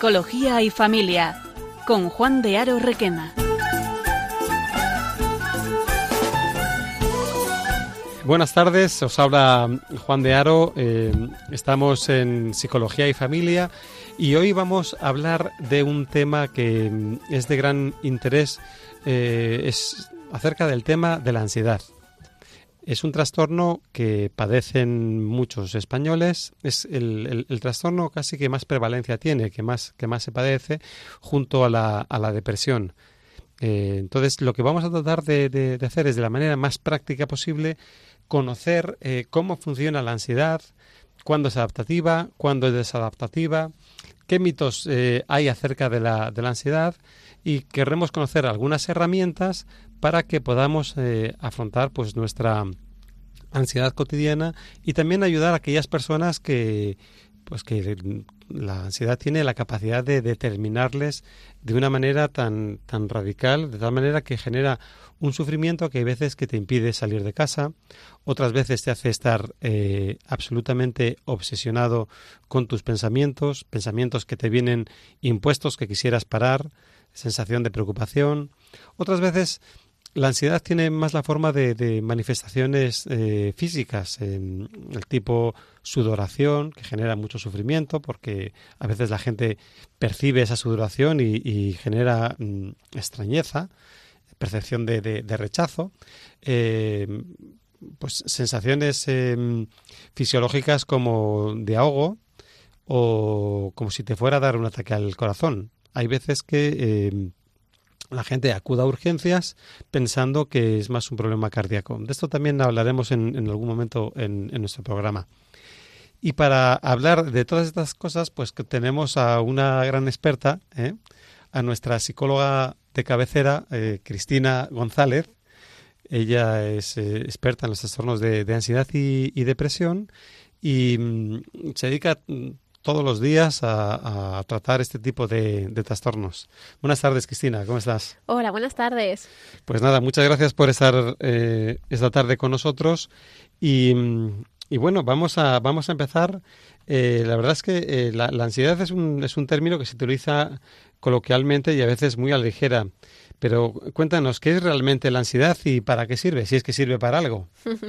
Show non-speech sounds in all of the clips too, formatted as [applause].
Psicología y Familia, con Juan de Aro Requena. Buenas tardes, os habla Juan de Aro, eh, estamos en Psicología y Familia y hoy vamos a hablar de un tema que es de gran interés, eh, es acerca del tema de la ansiedad. Es un trastorno que padecen muchos españoles, es el, trastorno casi que más prevalencia tiene, que más, que más se padece junto a la, depresión. Eh, entonces, lo que vamos a tratar de, hacer es de la manera más práctica posible conocer eh, cómo funciona la ansiedad, cuándo es adaptativa, cuándo es desadaptativa, qué mitos eh, hay acerca de la, de la ansiedad y querremos conocer algunas herramientas para que podamos eh, afrontar pues nuestra ansiedad cotidiana y también ayudar a aquellas personas que pues que la ansiedad tiene la capacidad de determinarles de una manera tan tan radical de tal manera que genera un sufrimiento que hay veces que te impide salir de casa otras veces te hace estar eh, absolutamente obsesionado con tus pensamientos pensamientos que te vienen impuestos que quisieras parar sensación de preocupación. Otras veces la ansiedad tiene más la forma de, manifestaciones eh, físicas, el tipo sudoración, que genera mucho sufrimiento, porque a veces la gente percibe esa sudoración y, genera mm, extrañeza, percepción de, rechazo, eh, pues sensaciones em, fisiológicas como de ahogo o como si te fuera a dar un ataque al corazón. Hay veces que em, la gente acuda a urgencias pensando que es más un problema cardíaco. De esto también hablaremos en, algún momento en, nuestro programa. Y para hablar de todas estas cosas, pues que tenemos a una gran experta, ¿eh? a nuestra psicóloga de cabecera, eh, Cristina González. Ella es eh, experta en los trastornos de, ansiedad y, depresión y mm, se dedica todos los días a, tratar este tipo de, trastornos. Buenas tardes, Cristina, ¿cómo estás? Hola, buenas tardes. Pues nada, muchas gracias por estar eh, esta tarde con nosotros y, bueno, vamos a, vamos a empezar. Eh, la verdad es que eh, la, la, ansiedad es un, es un término que se utiliza coloquialmente y a veces muy a la ligera. Pero cuéntanos, ¿qué es realmente la ansiedad y para qué sirve? Si es que sirve para algo. [laughs]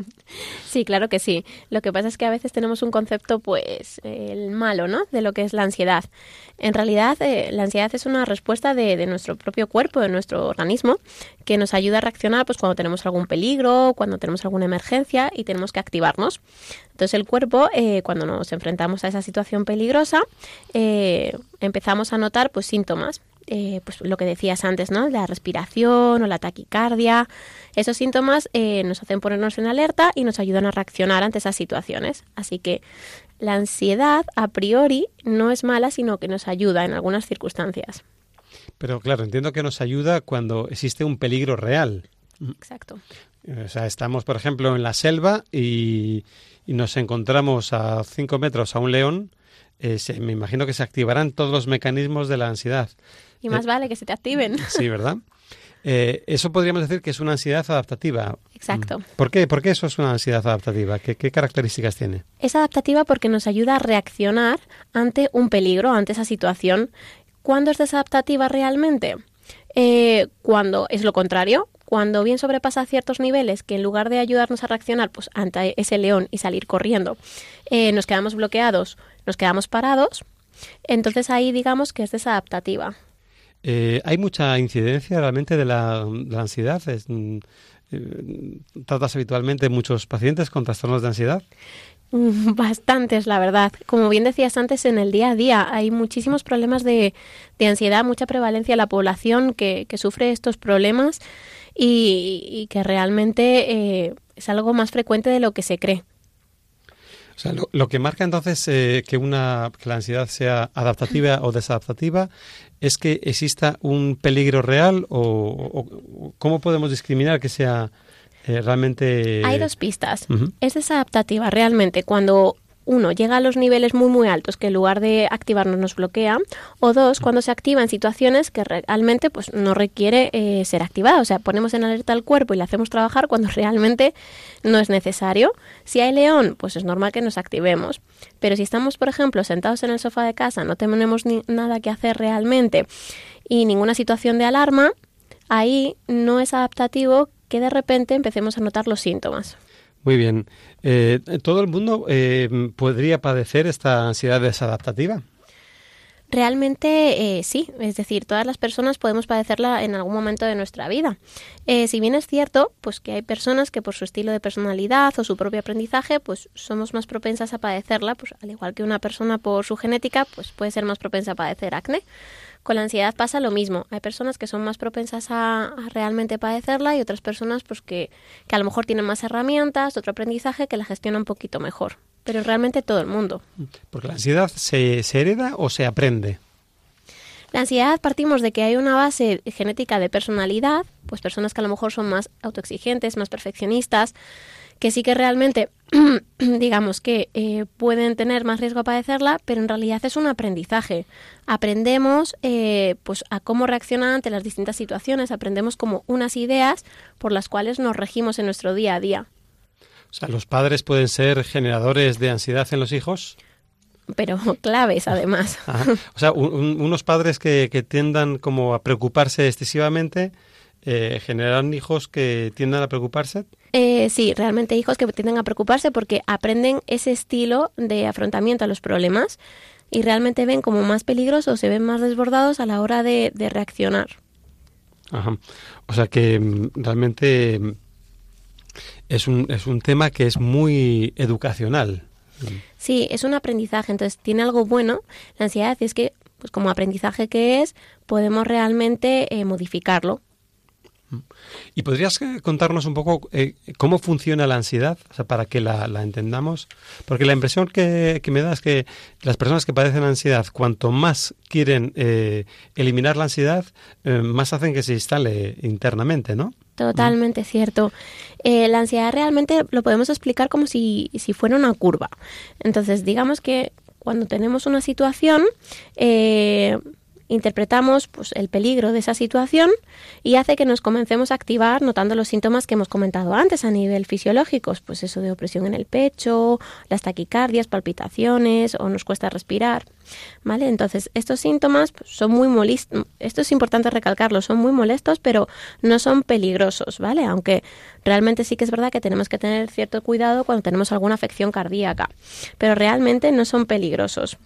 Sí, claro que sí. Lo que pasa es que a veces tenemos un concepto, pues, el malo, ¿no? De lo que es la ansiedad. En realidad, eh, la ansiedad es una respuesta de, nuestro propio cuerpo, de nuestro organismo, que nos ayuda a reaccionar, pues, cuando tenemos algún peligro, cuando tenemos alguna emergencia y tenemos que activarnos. Entonces, el cuerpo, eh, cuando nos enfrentamos a esa situación peligrosa, eh, empezamos a notar, pues, síntomas eh, pues lo que decías antes, ¿no? La respiración o la taquicardia. Esos síntomas eh, nos hacen ponernos en alerta y nos ayudan a reaccionar ante esas situaciones. Así que la ansiedad a priori no es mala, sino que nos ayuda en algunas circunstancias. Pero claro, entiendo que nos ayuda cuando existe un peligro real. Exacto. O sea, estamos, por ejemplo, en la selva y, nos encontramos a cinco metros a un león. Eh, me imagino que se activarán todos los mecanismos de la ansiedad. Y más eh, vale que se te activen. [laughs] Sí, ¿verdad? Eh, eso podríamos decir que es una ansiedad adaptativa. Exacto. Mm. ¿Por qué? ¿Por qué eso es una ansiedad adaptativa? ¿Qué, características tiene? Es adaptativa porque nos ayuda a reaccionar ante un peligro, ante esa situación. ¿Cuándo es desadaptativa realmente? Eh, cuando es lo contrario, cuando bien sobrepasa ciertos niveles que en lugar de ayudarnos a reaccionar pues, ante ese león y salir corriendo, nos quedamos bloqueados, nos quedamos parados, entonces ahí digamos que es desadaptativa. Eh, ¿Hay mucha incidencia realmente de la, ansiedad? Mm, eh, ¿Tratas habitualmente muchos pacientes con trastornos de ansiedad? [laughs] Bastantes, la verdad. Como bien decías antes, en el día a día hay muchísimos problemas de, ansiedad, mucha prevalencia en la población que, sufre estos problemas y, que realmente eh, es algo más frecuente de lo que se cree. O sea, lo, que marca entonces eh, que, una, que la ansiedad sea adaptativa o desadaptativa es que exista un peligro real o, cómo podemos discriminar que sea eh, realmente... Hay dos pistas. Es desadaptativa realmente cuando uno, llega a los niveles muy muy altos que en lugar de activarnos nos bloquea, o dos, cuando se activa en situaciones que realmente pues no requiere eh, ser activada, o sea, ponemos en alerta al cuerpo y le hacemos trabajar cuando [laughs] realmente no es necesario. Si hay león, pues es normal que nos activemos, pero si estamos, por ejemplo, sentados en el sofá de casa, no tenemos ni nada que hacer realmente y ninguna situación de alarma, ahí no es adaptativo que de repente empecemos a notar los síntomas. Muy bien. Eh, ¿Todo el mundo eh, podría padecer esta ansiedad desadaptativa? Realmente eh, sí, es decir, todas las personas podemos padecerla en algún momento de nuestra vida. si bien es cierto, pues que hay personas que por su estilo de personalidad o su propio aprendizaje, pues somos más propensas a padecerla, pues al igual que una persona por su genética, pues puede ser más propensa a padecer acné. Con la ansiedad pasa lo mismo. Hay personas que son más propensas a, realmente padecerla y otras personas pues que, que, a lo mejor tienen más herramientas, otro aprendizaje que la gestiona un poquito mejor. Pero realmente todo el mundo. Porque la ansiedad se, se hereda o se aprende. La ansiedad partimos de que hay una base genética de personalidad, pues personas que a lo mejor son más autoexigentes, más perfeccionistas, que sí que realmente, [clears throat] digamos que eh, pueden tener más riesgo a padecerla, pero en realidad es un aprendizaje. Aprendemos eh, pues a cómo reaccionar ante las distintas situaciones, aprendemos como unas ideas por las cuales nos regimos en nuestro día a día. O sea, ¿los padres pueden ser generadores de ansiedad en los hijos? pero [laughs] claves además. [laughs] O sea, unos padres que, que, tiendan como a preocuparse excesivamente eh, generan hijos que tiendan a preocuparse? Eh, sí, realmente hijos que tienden a preocuparse porque aprenden ese estilo de afrontamiento a los problemas y realmente ven como más peligrosos, se ven más desbordados a la hora de, reaccionar. Ajá. O sea que mm, realmente mm, es un, es un tema que es muy educacional. Sí, es un aprendizaje, entonces tiene algo bueno. La ansiedad es que, pues como aprendizaje que es, podemos realmente eh, modificarlo. ¿Y podrías eh, contarnos un poco eh, cómo funciona la ansiedad, o sea, para que la, entendamos? Porque la impresión que, me da es que las personas que padecen ansiedad, cuanto más quieren eh, eliminar la ansiedad, más hacen que se instale internamente, ¿no? Totalmente cierto. la ansiedad realmente lo podemos explicar como si, si fuera una curva. Entonces, digamos que cuando tenemos una situación, interpretamos pues, el peligro de esa situación y hace que nos comencemos a activar notando los síntomas que hemos comentado antes a nivel fisiológico, pues eso de opresión en el pecho, las taquicardias, palpitaciones o nos cuesta respirar. ¿Vale? Entonces, estos síntomas pues, son muy molestos, esto es importante recalcarlo, son muy molestos, pero no son peligrosos, ¿vale? Aunque realmente sí que es verdad que tenemos que tener cierto cuidado cuando tenemos alguna afección cardíaca, pero realmente no son peligrosos.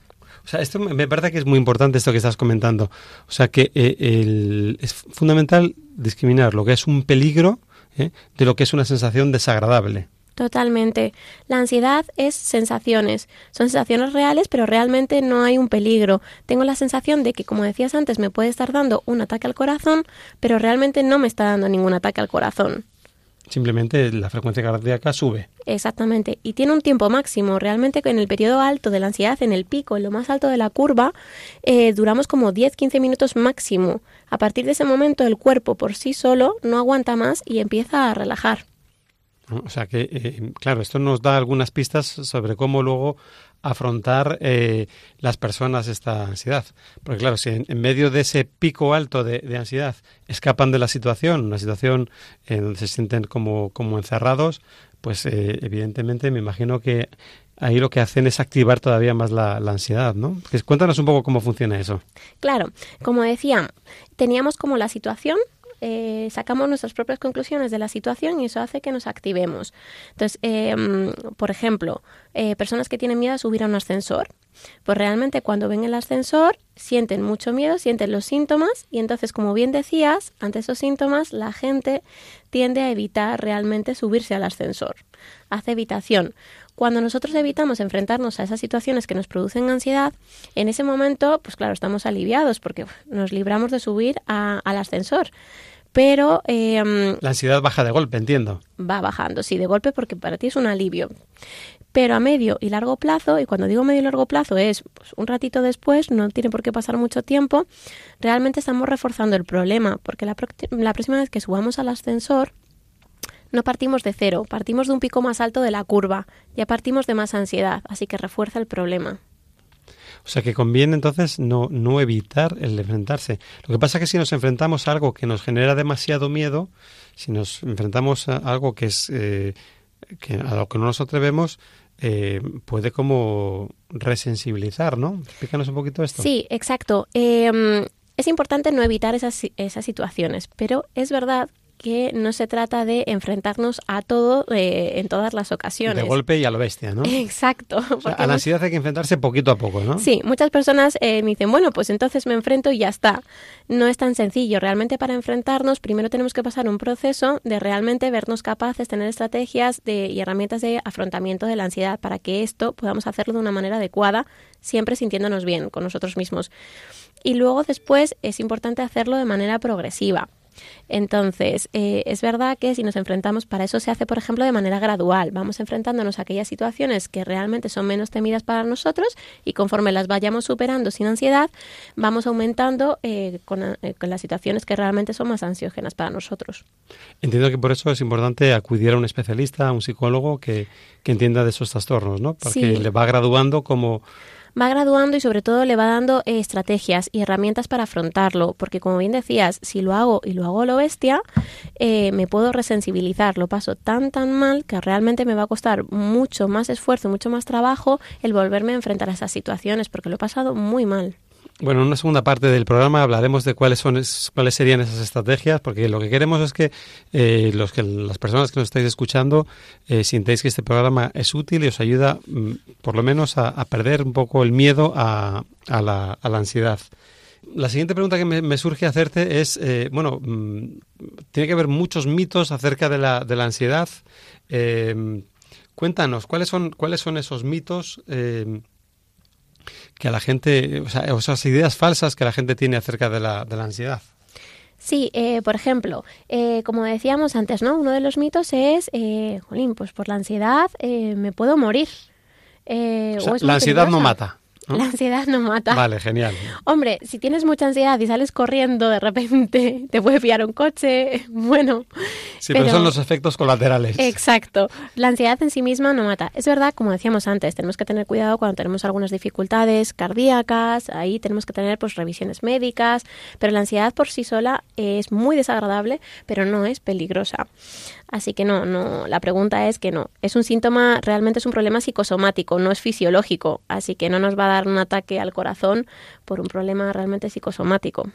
O sea, esto me parece que es muy importante esto que estás comentando. O sea, que eh, es fundamental discriminar lo que es un peligro ¿eh? de lo que es una sensación desagradable. Totalmente. La ansiedad es sensaciones. Son sensaciones reales, pero realmente no hay un peligro. Tengo la sensación de que, como decías antes, me puede estar dando un ataque al corazón, pero realmente no me está dando ningún ataque al corazón. Simplemente la frecuencia cardíaca sube. Exactamente. Y tiene un tiempo máximo. Realmente en el periodo alto de la ansiedad, en el pico, en lo más alto de la curva, eh, duramos como 10-15 minutos máximo. A partir de ese momento el cuerpo por sí solo no aguanta más y empieza a relajar. O sea que, eh, claro, esto nos da algunas pistas sobre cómo luego afrontar eh, las personas esta ansiedad. Porque claro, si en, medio de ese pico alto de, ansiedad escapan de la situación, una situación en donde se sienten como, como encerrados, pues eh, evidentemente me imagino que ahí lo que hacen es activar todavía más la, la ansiedad, ¿no? Cuéntanos un poco cómo funciona eso. Claro, como decía, teníamos como la situación eh, sacamos nuestras propias conclusiones de la situación y eso hace que nos activemos. Entonces, em, por ejemplo, eh, personas que tienen miedo a subir a un ascensor, pues realmente cuando ven el ascensor sienten mucho miedo, sienten los síntomas y entonces, como bien decías, ante esos síntomas la gente tiende a evitar realmente subirse al ascensor. Hace evitación. Cuando nosotros evitamos enfrentarnos a esas situaciones que nos producen ansiedad, en ese momento, pues claro, estamos aliviados porque nos libramos de subir al ascensor. Pero... Em, la ansiedad baja de golpe, entiendo. Va bajando, sí, de golpe porque para ti es un alivio. Pero a medio y largo plazo, y cuando digo medio y largo plazo es pues, un ratito después, no tiene por qué pasar mucho tiempo, realmente estamos reforzando el problema, porque la, la próxima vez que subamos al ascensor, no partimos de cero, partimos de un pico más alto de la curva, ya partimos de más ansiedad, así que refuerza el problema. O sea que conviene entonces no, no evitar el enfrentarse. Lo que pasa es que si nos enfrentamos a algo que nos genera demasiado miedo, si nos enfrentamos a algo que es eh, que a lo que no nos atrevemos, eh, puede como resensibilizar, ¿no? Explícanos un poquito esto. Sí, exacto. Em, es importante no evitar esas, esas situaciones, pero es verdad que no se trata de enfrentarnos a todo eh, en todas las ocasiones. De golpe y a lo bestia, ¿no? Exacto. a la ansiedad hay que enfrentarse poquito a poco, ¿no? Sí, muchas personas eh, me dicen, bueno, pues entonces me enfrento y ya está. No es tan sencillo. Realmente para enfrentarnos, primero tenemos que pasar un proceso de realmente vernos capaces, tener estrategias de, y herramientas de afrontamiento de la ansiedad para que esto podamos hacerlo de una manera adecuada, siempre sintiéndonos bien con nosotros mismos. Y luego después es importante hacerlo de manera progresiva. Entonces, eh, es verdad que si nos enfrentamos, para eso se hace, por ejemplo, de manera gradual. Vamos enfrentándonos a aquellas situaciones que realmente son menos temidas para nosotros y conforme las vayamos superando sin ansiedad, vamos aumentando eh, con, eh, con, las situaciones que realmente son más ansiógenas para nosotros. Entiendo que por eso es importante acudir a un especialista, a un psicólogo que, que entienda de esos trastornos, ¿no? Porque le va graduando como va graduando y sobre todo le va dando eh, estrategias y herramientas para afrontarlo, porque como bien decías, si lo hago y lo hago lo bestia, eh, me puedo resensibilizar, lo paso tan tan mal que realmente me va a costar mucho más esfuerzo, mucho más trabajo el volverme a enfrentar a esas situaciones, porque lo he pasado muy mal. Bueno, en una segunda parte del programa hablaremos de cuáles son cuáles serían esas estrategias, porque lo que queremos es que, eh, los que las personas que nos estáis escuchando eh, sintáis que este programa es útil y os ayuda, mm, por lo menos, a, perder un poco el miedo a, la, ansiedad. La siguiente pregunta que me, surge hacerte es, eh, bueno, mm, tiene que haber muchos mitos acerca de la, de la ansiedad. Eh, cuéntanos, ¿cuáles son, cuáles son esos mitos? Que a la gente, o sea, esas ideas falsas que la gente tiene acerca de la, de la ansiedad. Sí, eh, por ejemplo, eh, como decíamos antes, ¿no? Uno de los mitos es, eh, jolín, pues por la ansiedad eh, me puedo morir. Eh, la ansiedad no mata. [laughs] La ansiedad no mata. Vale, genial. Hombre, si tienes mucha ansiedad y sales corriendo de repente, [laughs] te puede pillar un coche, [laughs] bueno. Sí, pero, son los efectos colaterales. Exacto. La ansiedad en sí misma no mata. Es verdad, como decíamos antes, tenemos que tener cuidado cuando tenemos algunas dificultades cardíacas, ahí tenemos que tener pues revisiones médicas, pero la ansiedad por sí sola es muy desagradable, pero no es peligrosa. Así que no, no, la pregunta es que no. Es un síntoma, realmente es un problema psicosomático, no es fisiológico, así que no nos va a dar un ataque al corazón por un problema realmente psicosomático.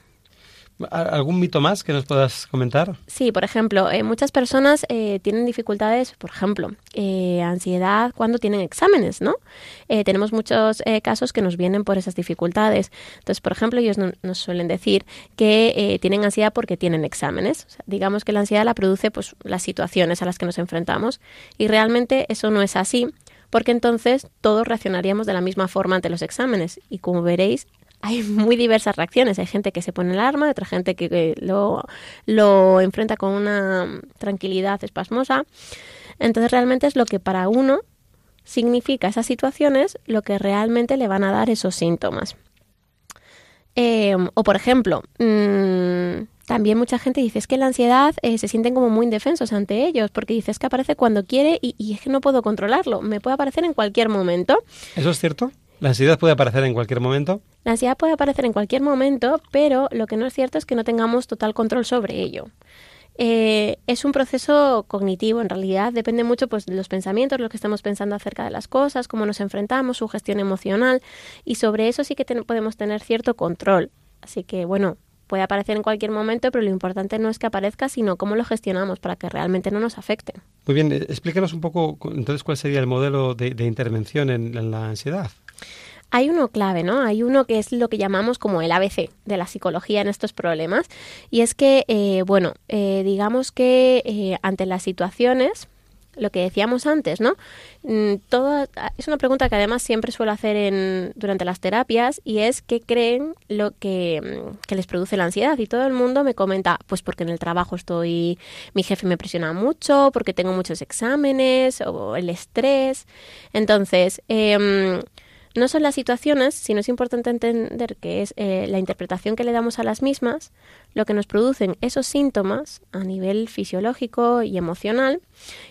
¿Algún mito más que nos puedas comentar? Sí, por ejemplo, eh, muchas personas eh, tienen dificultades, por ejemplo, eh, ansiedad cuando tienen exámenes, ¿no? tenemos muchos casos que nos vienen por esas dificultades. Entonces, por ejemplo, ellos nos suelen decir que tienen ansiedad porque tienen exámenes. digamos que la ansiedad la produce pues, las situaciones a las que nos enfrentamos y realmente eso no es así porque entonces todos reaccionaríamos de la misma forma ante los exámenes y como veréis hay muy diversas reacciones. Hay gente que se pone el arma, otra gente que, lo, lo enfrenta con una tranquilidad espasmosa. Entonces realmente es lo que para uno significa esas situaciones lo que realmente le van a dar esos síntomas. Eh, o por ejemplo, mmm, también mucha gente dice es que la ansiedad eh, se sienten como muy indefensos ante ellos, porque dices que aparece cuando quiere y, y, es que no puedo controlarlo, me puede aparecer en cualquier momento. ¿Eso es cierto? ¿La ansiedad puede aparecer en cualquier momento? La ansiedad puede aparecer en cualquier momento, pero lo que no es cierto es que no tengamos total control sobre ello. Eh, es un proceso cognitivo, en realidad depende mucho pues, de los pensamientos, lo que estamos pensando acerca de las cosas, cómo nos enfrentamos, su gestión emocional, y sobre eso sí que podemos tener cierto control. Así que, bueno, puede aparecer en cualquier momento, pero lo importante no es que aparezca, sino cómo lo gestionamos para que realmente no nos afecte. Muy bien, eh, explícanos un poco entonces cuál sería el modelo de, intervención en la ansiedad. Hay uno clave, ¿no? Hay uno que es lo que llamamos como el ABC de la psicología en estos problemas. Y es que, eh, bueno, eh, digamos que eh, ante las situaciones, lo que decíamos antes, ¿no? Mm, es una pregunta que además siempre suelo hacer en, durante las terapias y es qué creen lo que, mm, que, les produce la ansiedad. Y todo el mundo me comenta, pues porque en el trabajo estoy, mi jefe me presiona mucho, porque tengo muchos exámenes o el estrés. Entonces, eh, No son las situaciones, sino es importante entender que es eh, la interpretación que le damos a las mismas lo que nos producen esos síntomas a nivel fisiológico y emocional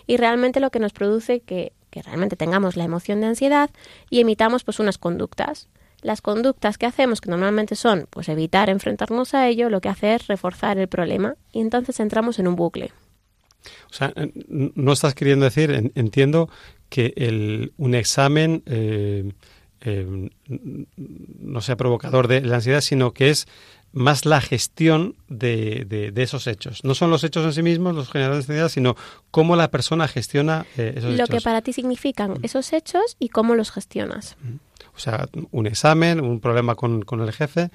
y realmente lo que nos produce que, que realmente tengamos la emoción de ansiedad y emitamos pues unas conductas. Las conductas que hacemos, que normalmente son pues evitar enfrentarnos a ello, lo que hace es reforzar el problema y entonces entramos en un bucle. O sea, no estás queriendo decir, entiendo, que el, un examen eh, eh, no sea provocador de la ansiedad, sino que es más la gestión de, de, esos hechos. No son los hechos en sí mismos los generadores de ansiedad, sino cómo la persona gestiona eh, esos hechos. Lo que para ti significan esos hechos y cómo los gestionas. O sea, un examen, un problema con, con el jefe.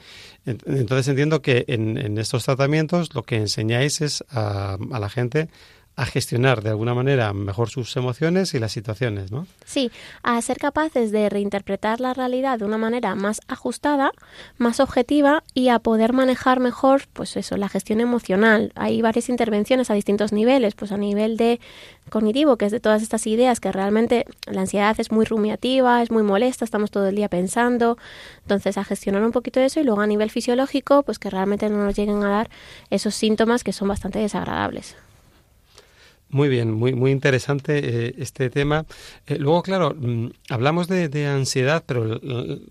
Entonces entiendo que en, en, estos tratamientos lo que enseñáis es a, a la gente a gestionar de alguna manera mejor sus emociones y las situaciones, ¿no? Sí, a ser capaces de reinterpretar la realidad de una manera más ajustada, más objetiva y a poder manejar mejor, pues eso, la gestión emocional. Hay varias intervenciones a distintos niveles, pues a nivel de cognitivo, que es de todas estas ideas que realmente la ansiedad es muy rumiativa, es muy molesta, estamos todo el día pensando, entonces a gestionar un poquito eso y luego a nivel fisiológico, pues que realmente no nos lleguen a dar esos síntomas que son bastante desagradables. Muy bien, muy, muy interesante eh, este tema. Eh, luego, claro, mm, hablamos de, ansiedad, pero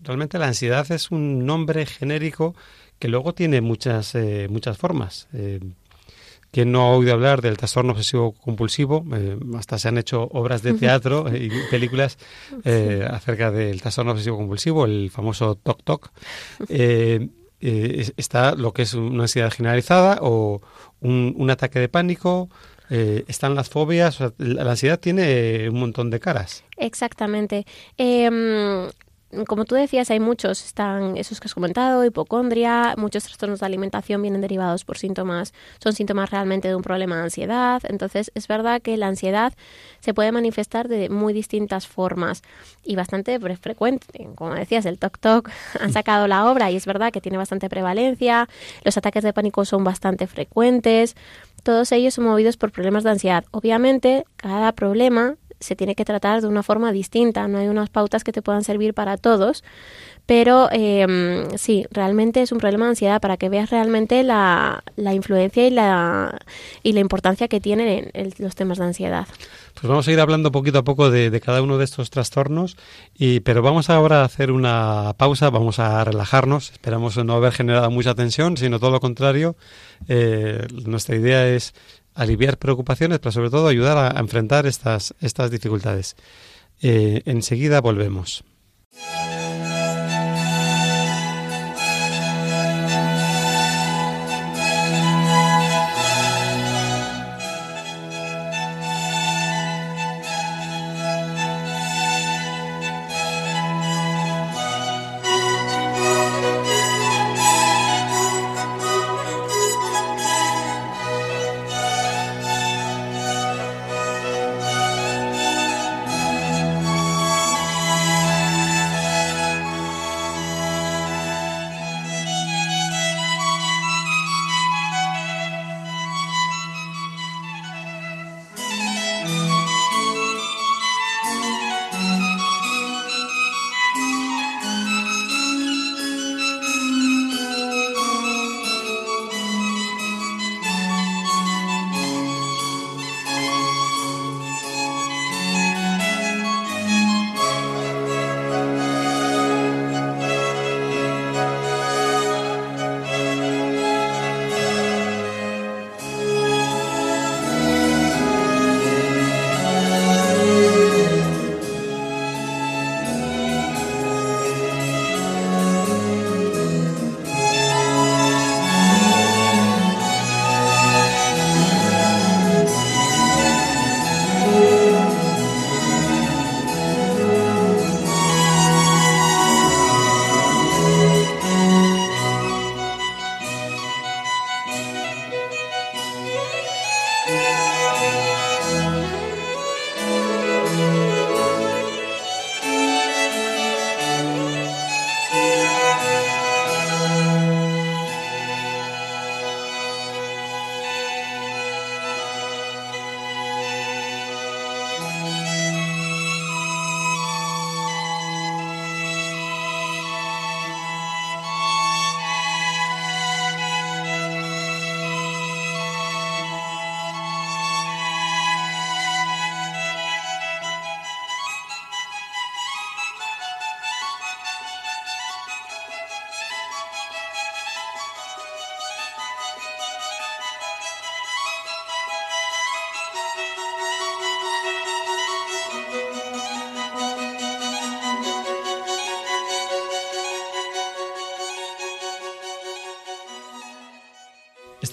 realmente la ansiedad es un nombre genérico que luego tiene muchas, eh, muchas formas. ¿Quién no ha oído hablar del trastorno obsesivo compulsivo? hasta se han hecho obras de teatro y películas acerca del trastorno obsesivo compulsivo, el famoso TOC TOC. está lo que es una ansiedad generalizada o un, un ataque de pánico, eh, están las fobias, la ansiedad tiene un montón de caras. Exactamente. Em, como tú decías, hay muchos, están esos que has comentado, hipocondria, muchos trastornos de alimentación vienen derivados por síntomas, son síntomas realmente de un problema de ansiedad. Entonces, es verdad que la ansiedad se puede manifestar de muy distintas formas y bastante frecuente. Como decías, el TOC TOC [laughs] han sacado la obra y es verdad que tiene bastante prevalencia, los ataques de pánico son bastante frecuentes. Todos ellos son movidos por problemas de ansiedad. Obviamente, cada problema se tiene que tratar de una forma distinta, no hay unas pautas que te puedan servir para todos, pero eh, sí, realmente es un problema de ansiedad para que veas realmente la, la influencia y la, y la importancia que tienen en, los temas de ansiedad. Pues vamos a ir hablando poquito a poco de, cada uno de estos trastornos, y, pero vamos ahora a hacer una pausa, vamos a relajarnos, esperamos no haber generado mucha tensión, sino todo lo contrario. Eh, nuestra idea es aliviar preocupaciones, pero sobre todo ayudar a, enfrentar estas, estas dificultades. Eh, enseguida volvemos.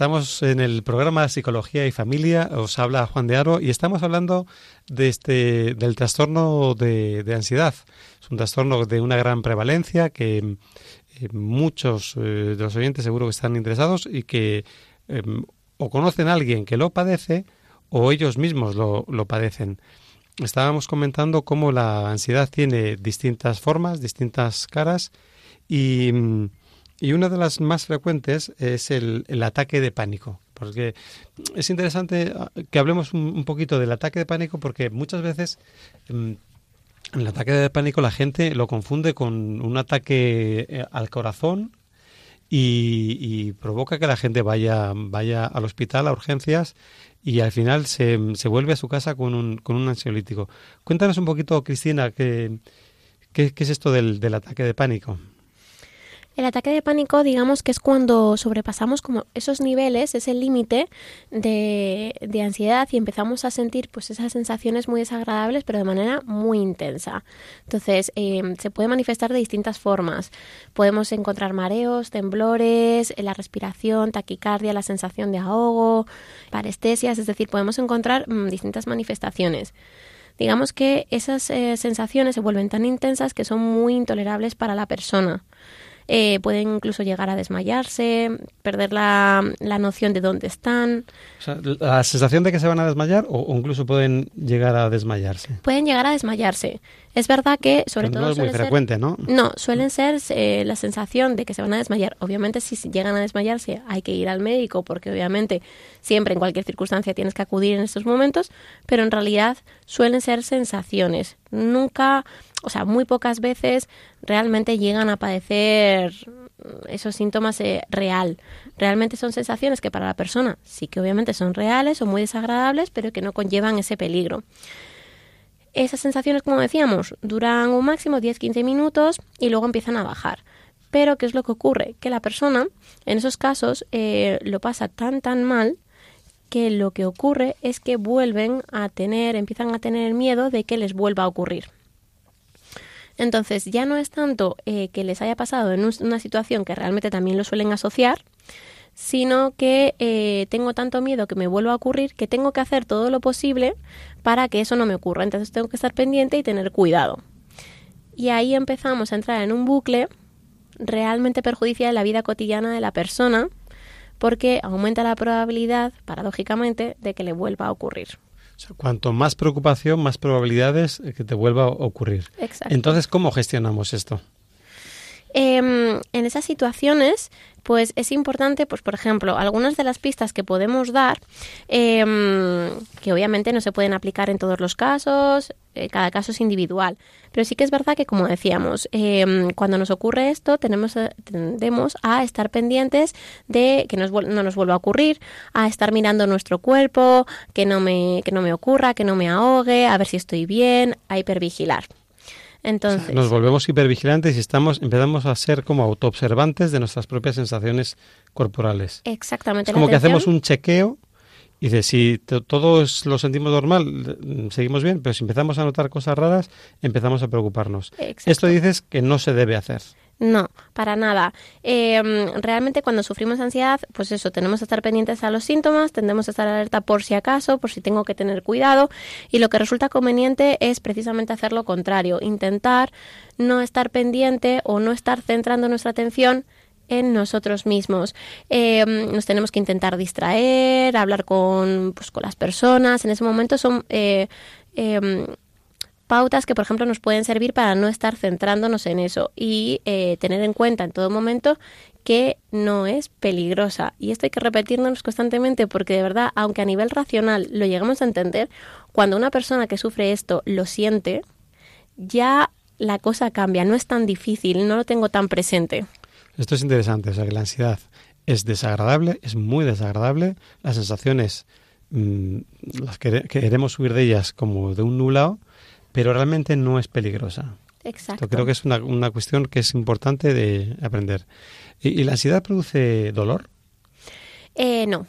Estamos en el programa Psicología y Familia. Os habla Juan de Aro y estamos hablando de este, del trastorno de, ansiedad. Es un trastorno de una gran prevalencia que eh, muchos eh, de los oyentes seguro que están interesados y que em, o conocen a alguien que lo padece o ellos mismos lo, padecen. Estábamos comentando cómo la ansiedad tiene distintas formas, distintas caras y mm, y una de las más frecuentes es el, ataque de pánico. Porque es interesante ah, que hablemos un, poquito del ataque de pánico porque muchas veces mm, el ataque de pánico la gente lo confunde con un ataque eh, al corazón y, provoca que la gente vaya, vaya al hospital a urgencias y al final se, se vuelve a su casa con un, con un ansiolítico. Cuéntanos un poquito, Cristina, qué, qué, es esto del, del ataque de pánico. El ataque de pánico, digamos que es cuando sobrepasamos como esos niveles, ese límite de, de, ansiedad y empezamos a sentir pues esas sensaciones muy desagradables, pero de manera muy intensa. Entonces, em, se puede manifestar de distintas formas. Podemos encontrar mareos, temblores, la respiración, taquicardia, la sensación de ahogo, parestesias, es decir, podemos encontrar mm, distintas manifestaciones digamos que esas eh, sensaciones se vuelven tan intensas que son muy intolerables para la persona. Eh, pueden incluso llegar a desmayarse, perder la, la noción de dónde están. la sensación de que se van a desmayar o, incluso pueden llegar a desmayarse. Pueden llegar a desmayarse. Es verdad que, sobre todo. No es muy frecuente, ¿no? No, suelen ser eh, la sensación de que se van a desmayar. Obviamente, si llegan a desmayarse, hay que ir al médico, porque obviamente siempre, en cualquier circunstancia, tienes que acudir en estos momentos, pero en realidad suelen ser sensaciones. Nunca o sea, muy pocas veces realmente llegan a padecer esos síntomas eh, real. Realmente son sensaciones que para la persona sí que obviamente son reales o muy desagradables, pero que no conllevan ese peligro. Esas sensaciones, como decíamos, duran un máximo 10-15 minutos y luego empiezan a bajar. Pero, ¿qué es lo que ocurre? Que la persona, en esos casos, eh, lo pasa tan, tan mal que lo que ocurre es que vuelven a tener, empiezan a tener miedo de que les vuelva a ocurrir. Entonces ya no es tanto eh, que les haya pasado en una situación que realmente también lo suelen asociar, sino que eh, tengo tanto miedo que me vuelva a ocurrir que tengo que hacer todo lo posible para que eso no me ocurra. Entonces tengo que estar pendiente y tener cuidado. Y ahí empezamos a entrar en un bucle realmente perjudicial en la vida cotidiana de la persona porque aumenta la probabilidad, paradójicamente, de que le vuelva a ocurrir cuanto más preocupación, más probabilidades que te vuelva a ocurrir. Exacto. Entonces, ¿cómo gestionamos esto? Em, en esas situaciones, pues es importante, pues por ejemplo, algunas de las pistas que podemos dar, em, que obviamente no se pueden aplicar en todos los casos, eh, cada caso es individual, pero sí que es verdad que, como decíamos, em, cuando nos ocurre esto, tenemos, eh, tendemos a estar pendientes de que no nos vuelva a ocurrir, a estar mirando nuestro cuerpo, que no me, que no me ocurra, que no me ahogue, a ver si estoy bien, a hipervigilar. Entonces, nos volvemos hipervigilantes y estamos, empezamos a ser como autoobservantes de nuestras propias sensaciones corporales. Exactamente. Es como que hacemos un chequeo y dice, si todos lo sentimos normal, seguimos bien, pero si empezamos a notar cosas raras, empezamos a preocuparnos. Esto dices que no se debe hacer. No, para nada. Em, realmente cuando sufrimos ansiedad, pues eso, tenemos que estar pendientes a los síntomas, tendemos a estar alerta por si acaso, por si tengo que tener cuidado, y lo que resulta conveniente es precisamente hacer lo contrario, intentar no estar pendiente o no estar centrando nuestra atención en nosotros mismos. Em, nos tenemos que intentar distraer, hablar con, pues, con las personas. En ese momento son eh, em, pautas que, por ejemplo, nos pueden servir para no estar centrándonos en eso y eh, tener en cuenta en todo momento que no es peligrosa. Y esto hay que repetirnos constantemente porque de verdad, aunque a nivel racional lo llegamos a entender, cuando una persona que sufre esto lo siente, ya la cosa cambia, no es tan difícil, no lo tengo tan presente. Esto es interesante, o sea que la ansiedad es desagradable, es muy desagradable, las sensaciones mm, las que queremos huir de ellas como de un nublado, pero realmente no es peligrosa. Exacto. creo que es una, una, cuestión que es importante de aprender. ¿Y, la ansiedad produce dolor? Eh, no.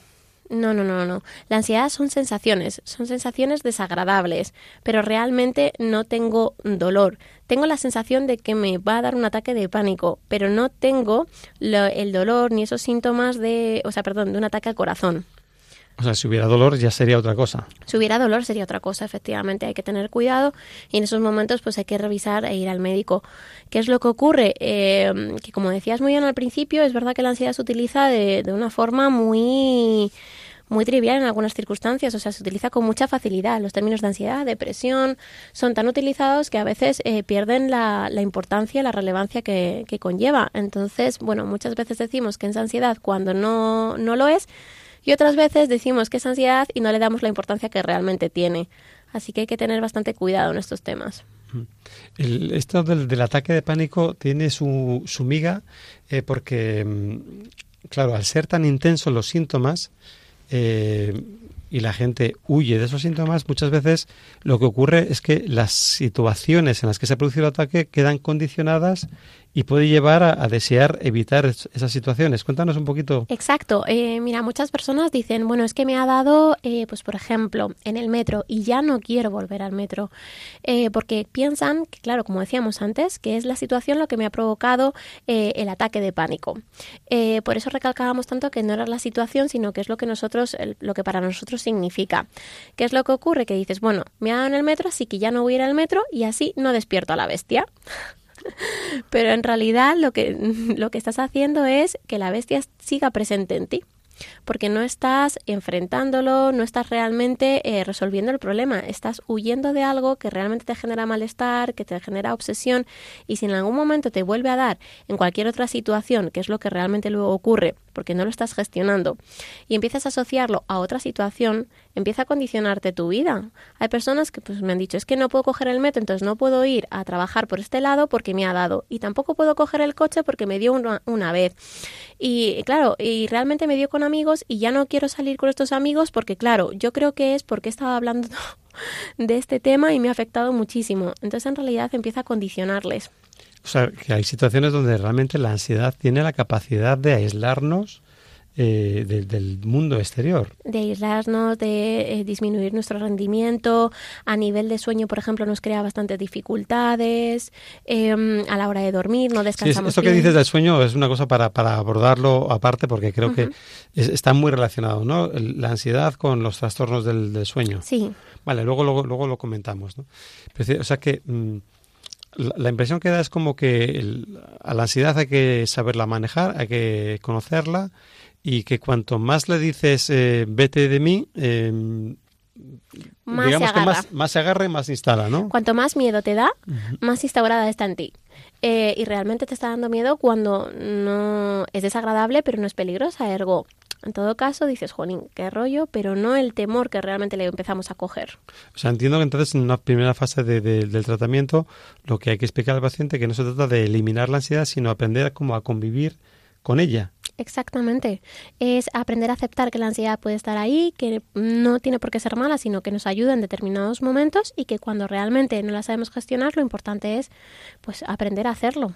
No, no, no, no. La ansiedad son sensaciones, son sensaciones desagradables, pero realmente no tengo dolor. Tengo la sensación de que me va a dar un ataque de pánico, pero no tengo el dolor ni esos síntomas de, o sea, perdón, de un ataque al corazón. O sea, si hubiera dolor ya sería otra cosa. Si hubiera dolor sería otra cosa, efectivamente. Hay que tener cuidado y en esos momentos pues hay que revisar e ir al médico. ¿Qué es lo que ocurre? Eh, que como decías muy bien al principio, es verdad que la ansiedad se utiliza de, de una forma muy muy trivial en algunas circunstancias, o sea, se utiliza con mucha facilidad. Los términos de ansiedad, depresión, son tan utilizados que a veces eh, pierden la, la, importancia, la relevancia que, que, conlleva. Entonces, bueno, muchas veces decimos que es ansiedad cuando no, no lo es, y otras veces decimos que es ansiedad y no le damos la importancia que realmente tiene. Así que hay que tener bastante cuidado en estos temas. El, esto del, ataque de pánico tiene su, su miga eh, porque, mm, claro, al ser tan intensos los síntomas eh, y la gente huye de esos síntomas, muchas veces lo que ocurre es que las situaciones en las que se ha producido el ataque quedan condicionadas y puede llevar a, desear evitar esas situaciones. Cuéntanos un poquito. Exacto. Eh, mira, muchas personas dicen, bueno, es que me ha dado, eh, pues por ejemplo, en el metro y ya no quiero volver al metro, eh, porque piensan, que, claro, como decíamos antes, que es la situación lo que me ha provocado el ataque de pánico. por eso recalcábamos tanto que no era la situación, sino que es lo que nosotros, lo que para nosotros significa. ¿Qué es lo que ocurre? Que dices, bueno, me ha dado en el metro, así que ya no voy a ir al metro y así no despierto a la bestia. [laughs] Pero en realidad lo que, [laughs] lo que estás haciendo es que la bestia siga presente en ti porque no estás enfrentándolo, no estás realmente eh, resolviendo el problema, estás huyendo de algo que realmente te genera malestar, que te genera obsesión y si en algún momento te vuelve a dar en cualquier otra situación, que es lo que realmente luego ocurre, porque no lo estás gestionando, y empiezas a asociarlo a otra situación, empieza a condicionarte tu vida. Hay personas que pues, me han dicho, es que no puedo coger el metro, entonces no puedo ir a trabajar por este lado porque me ha dado, y tampoco puedo coger el coche porque me dio una, una vez. Y claro, y realmente me dio con amigos y ya no quiero salir con estos amigos porque, claro, yo creo que es porque estaba hablando [laughs] de este tema y me ha afectado muchísimo. Entonces, en realidad, empieza a condicionarles. O sea, que hay situaciones donde realmente la ansiedad tiene la capacidad de aislarnos eh, del mundo exterior. De aislarnos, de eh, disminuir nuestro rendimiento. A nivel de sueño, por ejemplo, nos crea bastantes dificultades. Em, a la hora de dormir, no descansamos. esto que dices del sueño es una cosa para, para abordarlo aparte, porque creo que está muy relacionado, ¿no? La ansiedad con los trastornos del, del, sueño. Sí. Vale, luego, luego, luego lo comentamos, ¿no? o sea que. Mm, la, impresión que da es como que a la ansiedad hay que saberla manejar, hay que conocerla y que cuanto más le dices eh, vete de mí, eh, más digamos se que más, más, se agarra y más se instala, ¿no? Cuanto más miedo te da, más instaurada está en ti. Eh, y realmente te está dando miedo cuando no es desagradable, pero no es peligrosa. Ergo, en todo caso, dices, Juanín, qué rollo, pero no el temor que realmente le empezamos a coger. O sea, entiendo que entonces en una primera fase de, del tratamiento lo que hay que explicar al paciente que no se trata de eliminar la ansiedad, sino aprender cómo a convivir con ella. Exactamente. Es aprender a aceptar que la ansiedad puede estar ahí, que no tiene por qué ser mala, sino que nos ayuda en determinados momentos y que cuando realmente no la sabemos gestionar, lo importante es pues aprender a hacerlo.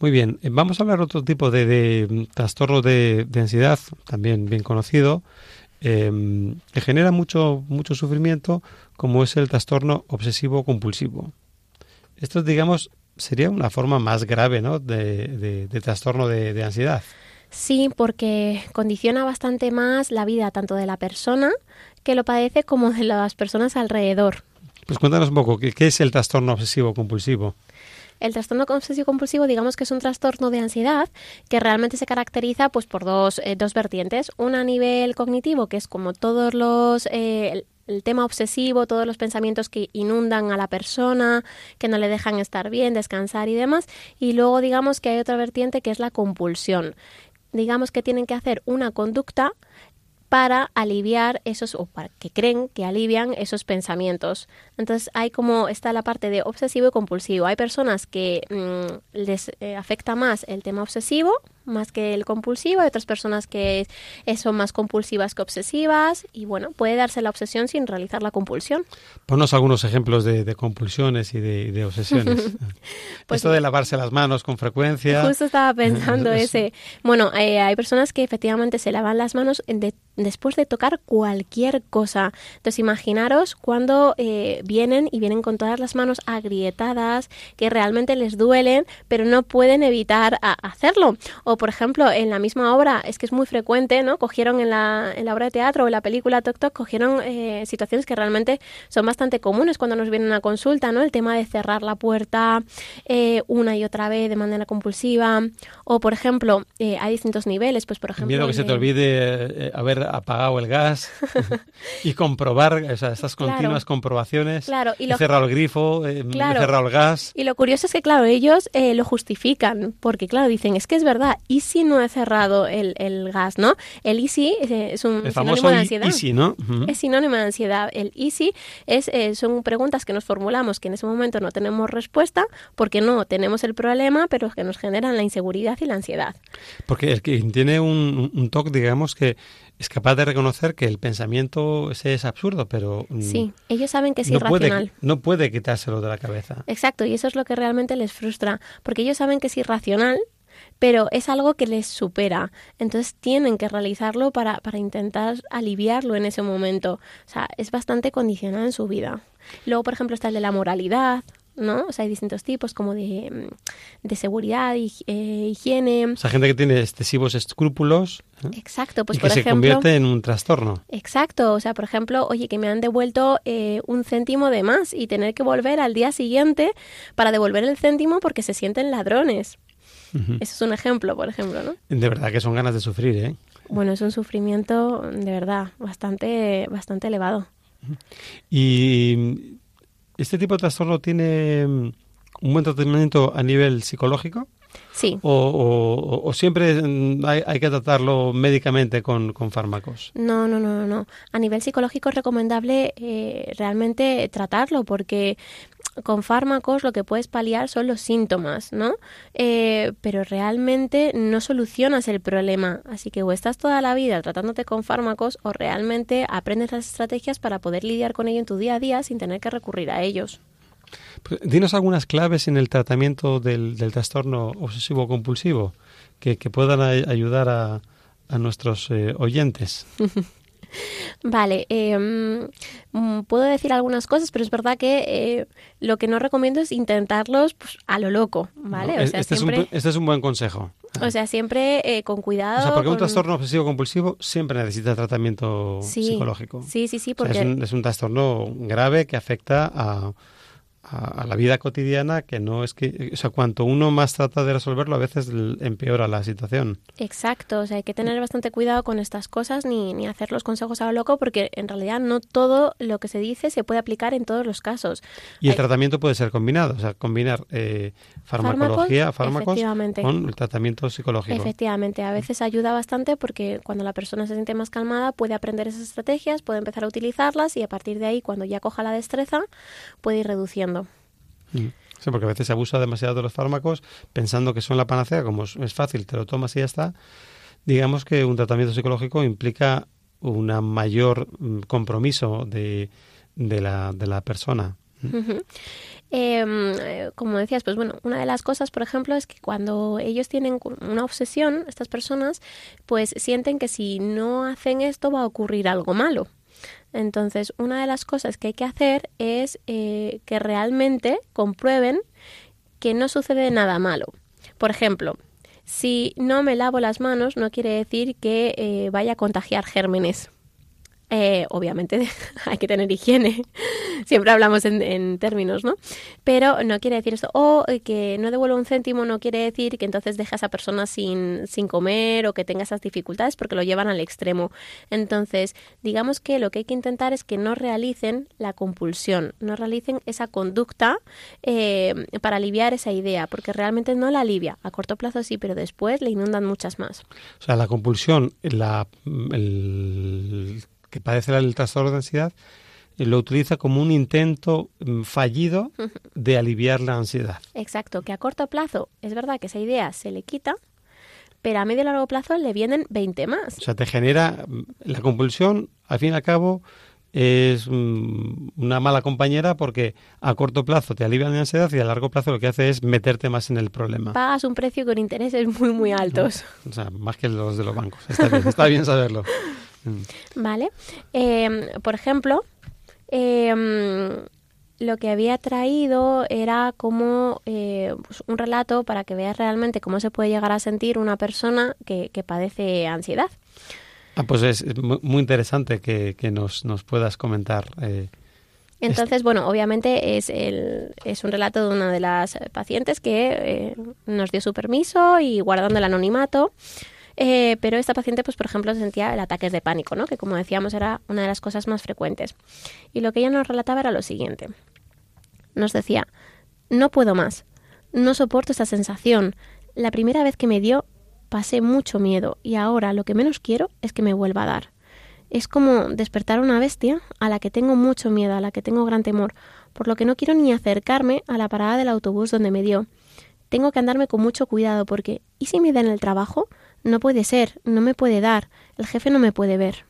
Muy bien, eh, vamos a hablar de otro tipo de, mm, trastorno de, ansiedad, también bien conocido, em, que genera mucho, mucho sufrimiento, como es el trastorno obsesivo compulsivo. Esto, digamos, sería una forma más grave ¿no? de, de trastorno de, ansiedad. Sí, porque condiciona bastante más la vida tanto de la persona que lo padece como de las personas alrededor. Pues cuéntanos un poco, ¿qué, qué es el trastorno obsesivo compulsivo? El trastorno obsesivo compulsivo, digamos que es un trastorno de ansiedad que realmente se caracteriza pues por dos, eh, dos vertientes. Una a nivel cognitivo, que es como todos los eh, el tema obsesivo, todos los pensamientos que inundan a la persona, que no le dejan estar bien, descansar y demás. Y luego digamos que hay otra vertiente que es la compulsión. Digamos que tienen que hacer una conducta para aliviar esos, o para que creen que alivian esos pensamientos. Entonces hay como está la parte de obsesivo y compulsivo. Hay personas que mm, les eh, afecta más el tema obsesivo, más que el compulsivo, hay otras personas que son más compulsivas que obsesivas y bueno, puede darse la obsesión sin realizar la compulsión. Ponnos algunos ejemplos de, compulsiones y de, obsesiones. [laughs] pues, Esto de lavarse las manos con frecuencia. Justo estaba pensando [laughs] ese. Bueno, eh, hay personas que efectivamente se lavan las manos después de tocar cualquier cosa. Entonces imaginaros cuando eh, vienen y vienen con todas las manos agrietadas, que realmente les duelen, pero no pueden evitar hacerlo. O por ejemplo, en la misma obra, es que es muy frecuente, ¿no? Cogieron en la, en la obra de teatro o en la película Tok Tok, cogieron eh, situaciones que realmente son bastante comunes cuando nos vienen a consulta, ¿no? El tema de cerrar la puerta eh, una y otra vez de manera compulsiva. O por ejemplo, hay distintos niveles, pues por ejemplo... Miedo que se te olvide haber apagado el gas [laughs] y comprobar, o sea, estas continuas comprobaciones. Claro, y he cerrado el grifo, he cerrado el gas. Y lo curioso es que, claro, ellos eh, lo justifican, porque, claro, dicen, es que es verdad, ¿y si no he cerrado el, el gas, no? El easy eh, es un sinónimo de ansiedad. Easy, ¿no? Es sinónimo de ansiedad. El easy es, eh, son preguntas que nos formulamos que en ese momento no tenemos respuesta, porque no tenemos el problema, pero que nos generan la inseguridad y la ansiedad. Porque el que tiene un, un toque, digamos, que es capaz de reconocer que el pensamiento ese es absurdo, pero... Mm, sí, ellos saben que es irracional. no puede quitárselo de la cabeza. Exacto, y eso es lo que realmente les frustra, porque ellos saben que es irracional, pero es algo que les supera. Entonces tienen que realizarlo para, para intentar aliviarlo en ese momento. O sea, es bastante condicionado en su vida. Luego, por ejemplo, está el de la moralidad, ¿no? O sea, hay distintos tipos como de, de seguridad, y eh, higiene. O sea, gente que tiene excesivos escrúpulos. ¿eh? Exacto, pues y que se convierte en un trastorno. Exacto, o sea, por ejemplo, oye, que me han devuelto eh, un céntimo de más y tener que volver al día siguiente para devolver el céntimo porque se sienten ladrones. Eso es un ejemplo, por ejemplo, ¿no? De verdad que son ganas de sufrir, ¿eh? Bueno, es un sufrimiento de verdad bastante, bastante elevado. Y ¿Este tipo de trastorno tiene mm, un buen tratamiento a nivel psicológico? Sí. ¿O, siempre mm, hay, que tratarlo médicamente con, fármacos? No, no, no, no. A nivel psicológico es recomendable eh, realmente tratarlo porque con fármacos lo que puedes paliar son los síntomas, ¿no? Eh, pero realmente no solucionas el problema. Así que o estás toda la vida tratándote con fármacos o realmente aprendes las estrategias para poder lidiar con ello en tu día a día sin tener que recurrir a ellos. Pues, dinos algunas claves en el tratamiento del, trastorno obsesivo compulsivo que, puedan ayudar a, nuestros eh, oyentes. [laughs] [laughs] Vale, em, mm, puedo decir algunas cosas, pero es verdad que eh, lo que no recomiendo es intentarlos pues, a lo loco, ¿vale? este, es un, este, es un, buen consejo. O sea, siempre eh, con cuidado. O sea, porque un trastorno obsesivo compulsivo siempre necesita tratamiento psicológico. Sí, sí, sí, porque... es un trastorno grave que afecta a a, la vida cotidiana que no es que, o sea, cuanto uno más trata de resolverlo, a veces empeora la situación. Exacto, o sea, hay que tener bastante cuidado con estas cosas ni, ni hacer los consejos a lo loco porque en realidad no todo lo que se dice se puede aplicar en todos los casos. Y el tratamiento puede ser combinado, o sea, combinar eh, farmacología, fármacos, con el tratamiento psicológico. Efectivamente, a veces ayuda bastante porque cuando la persona se siente más calmada puede aprender esas estrategias, puede empezar a utilizarlas y a partir de ahí, cuando ya coja la destreza, puede ir reduciendo Mm. Sí, porque a veces se abusa demasiado de los fármacos pensando que son la panacea, como es fácil, te lo tomas y ya está. Digamos que un tratamiento psicológico implica un mayor mm, compromiso de, de, la, de la persona. Em, eh, como decías, pues bueno, una de las cosas, por ejemplo, es que cuando ellos tienen una obsesión, estas personas, pues sienten que si no hacen esto va a ocurrir algo malo. Entonces, una de las cosas que hay que hacer es eh, que realmente comprueben que no sucede nada malo. Por ejemplo, si no me lavo las manos, no quiere decir que eh, vaya a contagiar gérmenes. Eh, obviamente [laughs] hay que tener higiene, siempre hablamos en, términos, ¿no? Pero no quiere decir eso, o eh, que no devuelva un céntimo no quiere decir que entonces deja a esa persona sin, sin comer o que tenga esas dificultades porque lo llevan al extremo. Entonces, digamos que lo que hay que intentar es que no realicen la compulsión, no realicen esa conducta eh, para aliviar esa idea, porque realmente no la alivia. A corto plazo sí, pero después le inundan muchas más. O sea, la compulsión, la, el que padece el trastorno de ansiedad eh, lo utiliza como un intento mm, fallido de aliviar la ansiedad. Exacto, que a corto plazo es verdad que esa idea se le quita, pero a medio y largo plazo le vienen 20 más. O sea, te genera la compulsión, al fin y al cabo, es una mala compañera porque a corto plazo te alivia la ansiedad y a largo plazo lo que hace es meterte más en el problema. Pagas un precio con intereses muy, muy altos. O sea, más que los de los bancos. Está bien, está bien saberlo. [laughs] Vale. Em, por ejemplo, em, lo que había traído era como eh, pues, un relato para que veas realmente cómo se puede llegar a sentir una persona que, padece ansiedad. Ah, pues es muy interesante que, nos, nos, puedas comentar. Eh, Entonces, bueno, obviamente es, el, es un relato de una de las pacientes que eh, nos dio su permiso y guardando el anonimato. Pero esta paciente, pues por ejemplo, sentía el ataques de pánico, ¿no? que como decíamos era una de las cosas más frecuentes. Y lo que ella nos relataba era lo siguiente nos decía, no puedo más, no soporto esta sensación. La primera vez que me dio pasé mucho miedo y ahora lo que menos quiero es que me vuelva a dar. Es como despertar a una bestia a la que tengo mucho miedo, a la que tengo gran temor, por lo que no quiero ni acercarme a la parada del autobús donde me dio. Tengo que andarme con mucho cuidado porque ¿y si me da en el trabajo? No puede ser, no me puede dar, el jefe no me puede ver.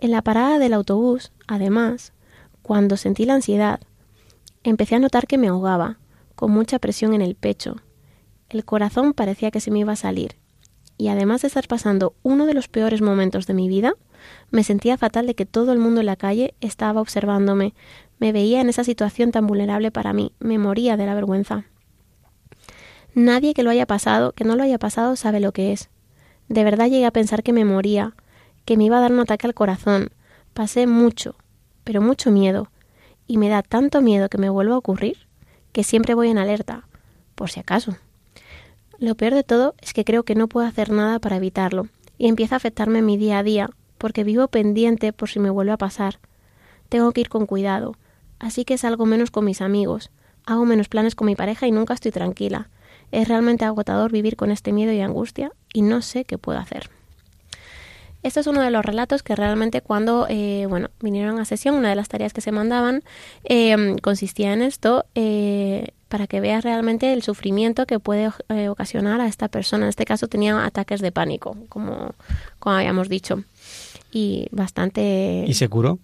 En la parada del autobús, además, cuando sentí la ansiedad, empecé a notar que me ahogaba, con mucha presión en el pecho. El corazón parecía que se me iba a salir. Y además de estar pasando uno de los peores momentos de mi vida, me sentía fatal de que todo el mundo en la calle estaba observándome. Me veía en esa situación tan vulnerable para mí. Me moría de la vergüenza. Nadie que lo haya pasado, que no lo haya pasado, sabe lo que es. De verdad llegué a pensar que me moría, que me iba a dar un ataque al corazón. Pasé mucho, pero mucho miedo, y me da tanto miedo que me vuelva a ocurrir que siempre voy en alerta, por si acaso. Lo peor de todo es que creo que no puedo hacer nada para evitarlo, y empieza a afectarme mi día a día, porque vivo pendiente por si me vuelve a pasar. Tengo que ir con cuidado, así que salgo menos con mis amigos, hago menos planes con mi pareja y nunca estoy tranquila. Es realmente agotador vivir con este miedo y angustia y no sé qué puedo hacer. Este es uno de los relatos que realmente cuando eh, bueno, vinieron a sesión, una de las tareas que se mandaban eh, consistía en esto, eh, para que veas realmente el sufrimiento que puede ocasionar a esta persona. En este caso tenía ataques de pánico, como, como habíamos dicho. Y bastante... ¿Y se curó?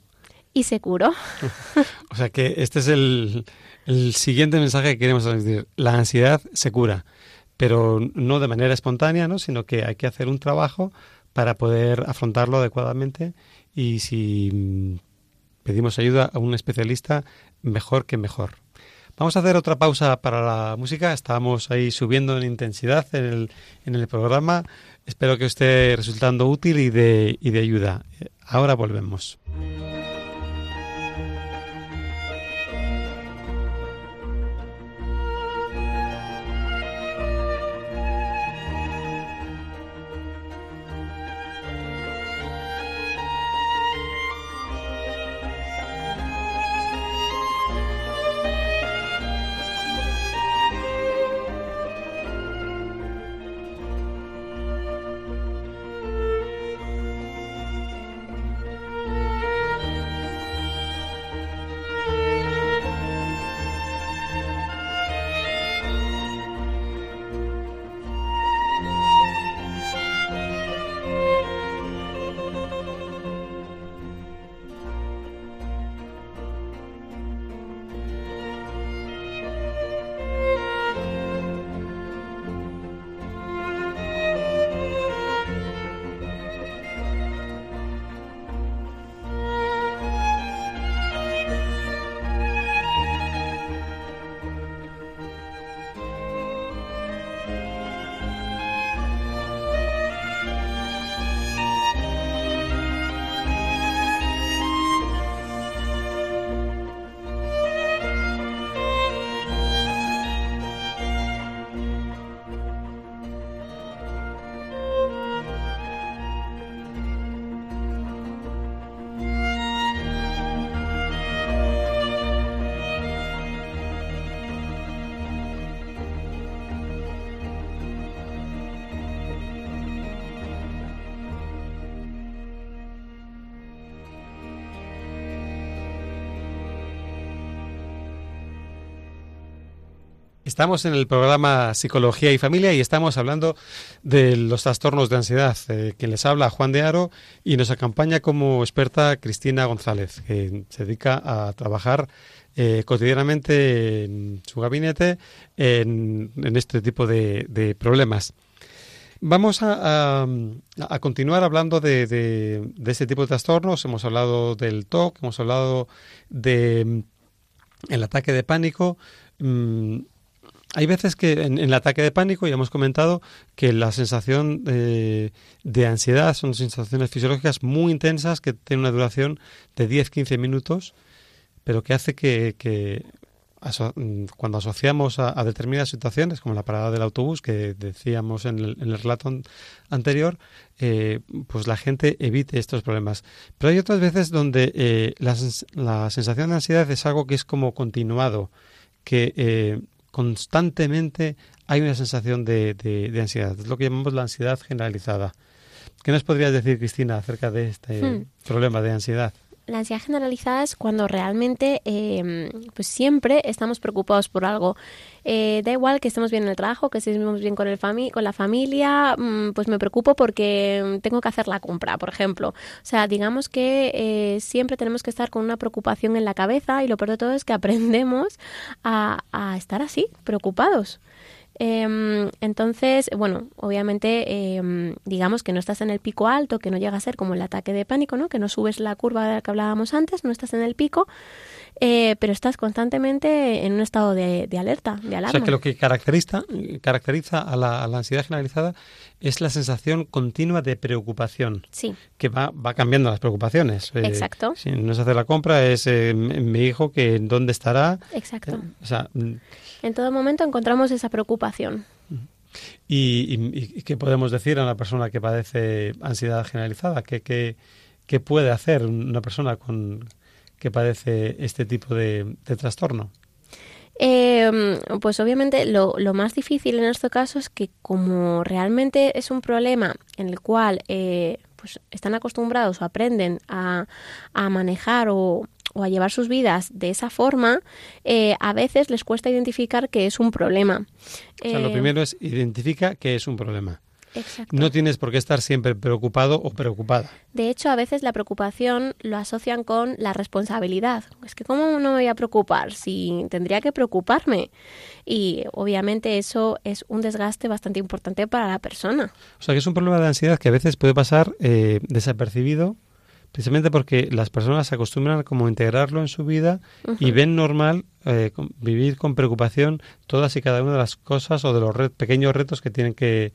Y se curó. [laughs] o sea que este es el, el siguiente mensaje que queremos decir. La ansiedad se cura, pero no de manera espontánea, ¿no? sino que hay que hacer un trabajo para poder afrontarlo adecuadamente y si mm, pedimos ayuda a un especialista, mejor que mejor. Vamos a hacer otra pausa para la música. Estábamos ahí subiendo en intensidad en el, en el programa. Espero que esté resultando útil y de, y de ayuda. Ahora volvemos. Estamos en el programa Psicología y Familia y estamos hablando de los trastornos de ansiedad. Eh, quien les habla, Juan de Aro, y nos acompaña como experta Cristina González, que se dedica a trabajar eh, cotidianamente en su gabinete en, este tipo de, problemas. Vamos a, continuar hablando de, de, este tipo de trastornos. Hemos hablado del TOC, hemos hablado del ataque de pánico. Mm, hay veces que en, el ataque de pánico, ya hemos comentado, que la sensación de, ansiedad son sensaciones fisiológicas muy intensas que tienen una duración de 10-15 minutos, pero que hace que, cuando asociamos a, determinadas situaciones, como la parada del autobús que decíamos en el, relato anterior, eh, pues la gente evite estos problemas. Pero hay otras veces donde eh, la, la, sensación de ansiedad es algo que es como continuado, que eh, constantemente hay una sensación de, de, ansiedad. Es lo que llamamos la ansiedad generalizada. ¿Qué nos podrías decir, Cristina, acerca de este hmm. problema de ansiedad? La ansiedad generalizada es cuando realmente em, pues siempre estamos preocupados por algo. Eh, da igual que estemos bien en el trabajo, que estemos bien con, el fami con la familia, mm, pues me preocupo porque tengo que hacer la compra, por ejemplo. O sea, digamos que eh, siempre tenemos que estar con una preocupación en la cabeza y lo peor de todo es que [laughs] aprendemos a estar así, preocupados. Em, entonces, bueno, obviamente, em, digamos que no estás en el pico alto, que no llega a ser como el ataque de pánico, ¿no? Que no subes la curva de la que hablábamos antes, no estás en el pico, eh, pero estás constantemente en un estado de, alerta, de alarma. O sea, que lo que caracteriza, caracteriza a la, ansiedad generalizada es la sensación continua de preocupación. Sí. Que va, va cambiando las preocupaciones. Eh, Exacto. Si no es hacer la compra, es eh, mi hijo que dónde estará. Exacto. o sea, mm, en todo momento encontramos esa preocupación. ¿Y, qué podemos decir a una persona que padece ansiedad generalizada? ¿Qué, qué, puede hacer una persona con, que padece este tipo de, trastorno? Eh, pues obviamente lo, más difícil en este caso es que como realmente es un problema en el cual eh, pues están acostumbrados o aprenden a, a manejar o, o a llevar sus vidas de esa forma, eh, a veces les cuesta identificar que es un problema. O sea, lo eh, primero es identifica que es un problema. Exacto. No tienes por qué estar siempre preocupado o preocupada. De hecho, a veces la preocupación lo asocian con la responsabilidad. Es que ¿cómo no me voy a preocupar si tendría que preocuparme? Y obviamente eso es un desgaste bastante importante para la persona. O sea, que es un problema de ansiedad que a veces puede pasar eh, desapercibido precisamente porque las personas se acostumbran a como integrarlo en su vida y ven normal eh, vivir con preocupación todas y cada una de las cosas o de los pequeños retos que tienen que,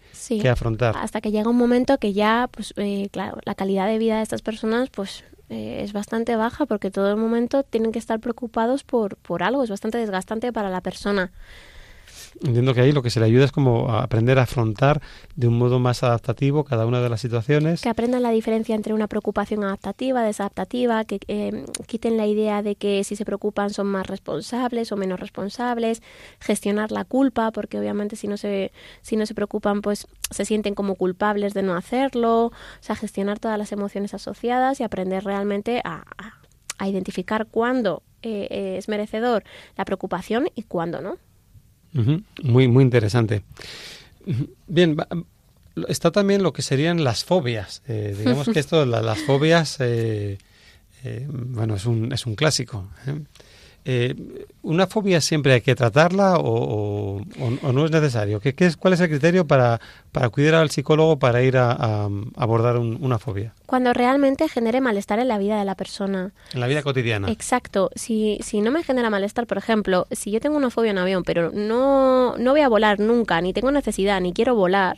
afrontar. Hasta que llega un momento que ya, pues eh, claro, la calidad de vida de estas personas, pues eh, es bastante baja porque todo el momento tienen que estar preocupados por, por algo, es bastante desgastante para la persona. Entiendo que ahí lo que se le ayuda es como a aprender a afrontar de un modo más adaptativo cada una de las situaciones. Que aprendan la diferencia entre una preocupación adaptativa, desadaptativa, que eh, quiten la idea de que si se preocupan son más responsables o menos responsables, gestionar la culpa, porque obviamente si no se, si no se preocupan pues se sienten como culpables de no hacerlo, o sea, gestionar todas las emociones asociadas y aprender realmente a, a, identificar cuándo eh, es merecedor la preocupación y cuándo no. Muy, muy interesante. Bien, está también lo que serían las fobias. Eh, digamos que [laughs] esto, las fobias, eh, eh, bueno, es un, es un clásico. Eh, ¿Una fobia siempre hay que tratarla o, no es necesario? ¿Qué, es, ¿Cuál es el criterio para, para acudir al psicólogo para ir a, abordar una fobia? Cuando realmente genere malestar en la vida de la persona. En la vida cotidiana. Exacto. Si, si no me genera malestar, por ejemplo, si yo tengo una fobia en avión, pero no, no voy a volar nunca, ni tengo necesidad, ni quiero volar,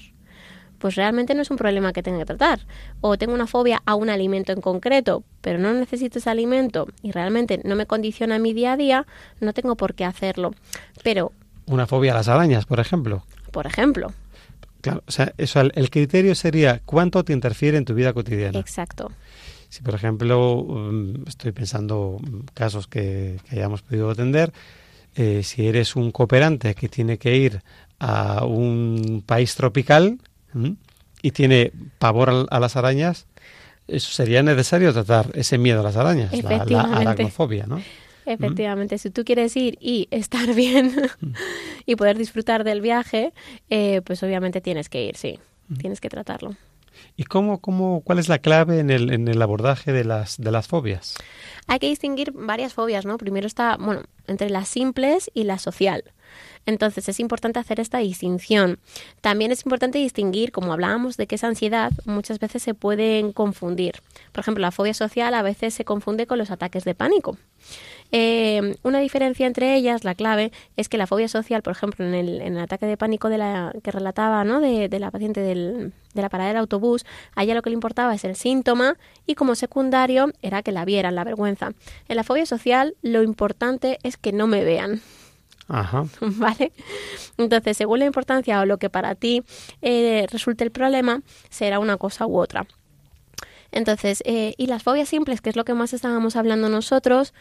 pues realmente no es un problema que tenga que tratar. O tengo una fobia a un alimento en concreto, pero no necesito ese alimento y realmente no me condiciona mi día a día, no tengo por qué hacerlo. Pero... Una fobia a las arañas, por ejemplo. Por ejemplo. Claro, o sea, eso, el criterio sería cuánto te interfiere en tu vida cotidiana. Exacto. Si, por ejemplo, um, estoy pensando casos que, hayamos podido atender, eh, si eres un cooperante que tiene que ir a un país tropical, y tiene pavor a, las arañas, eso sería necesario tratar ese miedo a las arañas, la, la aracnofobia, ¿no? Efectivamente, si tú quieres ir y estar [laughs] bien y poder disfrutar del viaje, eh, pues obviamente tienes que ir, sí, tienes que tratarlo. ¿Y cómo, cómo, cuál es la clave en el, en el abordaje de las, de las fobias? Hay que distinguir varias fobias, ¿no? Primero está, bueno, entre las simples y la social. Entonces es importante hacer esta distinción. También es importante distinguir, como hablábamos de que es ansiedad, muchas veces se pueden confundir. Por ejemplo, la fobia social a veces se confunde con los ataques de pánico. Eh, una diferencia entre ellas, la clave, es que la fobia social, por ejemplo, en el, ataque de pánico de la, que relataba ¿no? de, la paciente de la parada del autobús, a ella lo que le importaba es el síntoma y como secundario era que la vieran, la vergüenza. En la fobia social lo importante es que no me vean. Ajá. [laughs] ¿Vale? Entonces, según la importancia o lo que para ti eh, resulte el problema, será una cosa u otra. Entonces, eh, y las fobias simples, que es lo que más estábamos hablando nosotros,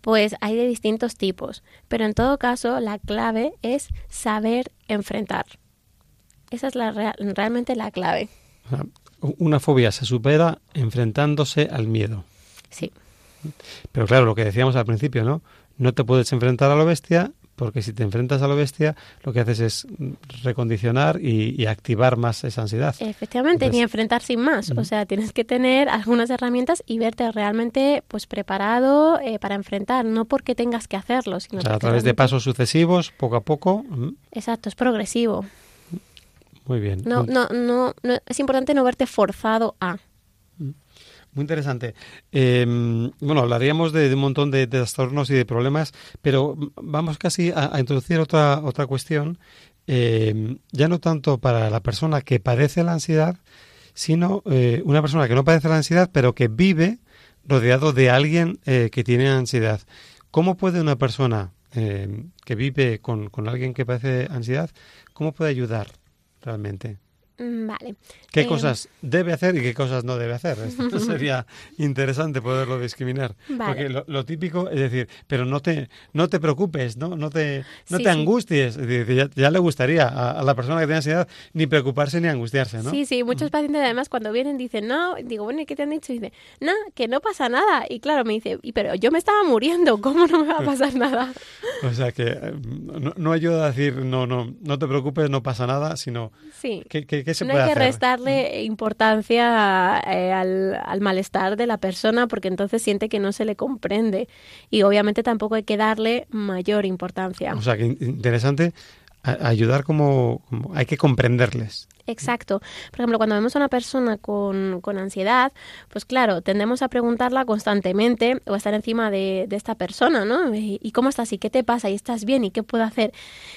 pues hay de distintos tipos. Pero en todo caso, la clave es saber enfrentar. Esa es la realmente la clave. Una fobia se supera enfrentándose al miedo. Sí. Pero claro, lo que decíamos al principio, ¿no? No te puedes enfrentar a la bestia porque si te enfrentas a la bestia, lo que haces es recondicionar y, activar más esa ansiedad. Efectivamente, ni enfrentar sin más. O sea, tienes que tener algunas herramientas y verte realmente pues preparado eh, para enfrentar, no porque tengas que hacerlo, sino o sea, a través de pasos sucesivos, poco a poco. Exacto, es progresivo. Muy bien. No, no, no, no, es importante no verte forzado a. Muy interesante. Em, bueno, hablaríamos de, un montón de, trastornos y de problemas, pero vamos casi a, introducir otra, otra cuestión, em, ya no tanto para la persona que padece la ansiedad, sino eh, una persona que no padece la ansiedad, pero que vive rodeado de alguien eh, que tiene ansiedad. ¿Cómo puede una persona em, que vive con, con alguien que padece ansiedad, cómo puede ayudar realmente? Mm, vale. ¿Qué em, cosas debe hacer y qué cosas no debe hacer? [laughs] Esto sería interesante poderlo discriminar. Porque lo, típico es decir, pero no te, no te preocupes, no, no te, no te angusties. ya, le gustaría a, la persona que tiene ansiedad ni preocuparse ni angustiarse, ¿no? Sí, sí. Muchos pacientes además cuando vienen dicen, no, digo, bueno, ¿y qué te han dicho? Y dice, no, que no pasa nada. Y claro, me dice, pero yo me estaba muriendo, [laughs] ¿cómo no me va a pasar [laughs] nada? o sea que eh, no, ayuda a decir, no, no, no te preocupes, no pasa nada, sino sí. que, que no hay que restarle importancia eh, al, malestar de la persona porque entonces siente que no se le comprende y obviamente tampoco hay que darle mayor importancia. O sea, que interesante ayudar como hay que comprenderles. Exacto. Por ejemplo, cuando vemos a una persona con, con, ansiedad, pues claro, tendemos a preguntarla constantemente o a estar encima de, de esta persona, ¿no? ¿Y cómo estás? ¿Y qué te pasa? ¿Y estás bien? ¿Y qué puedo hacer?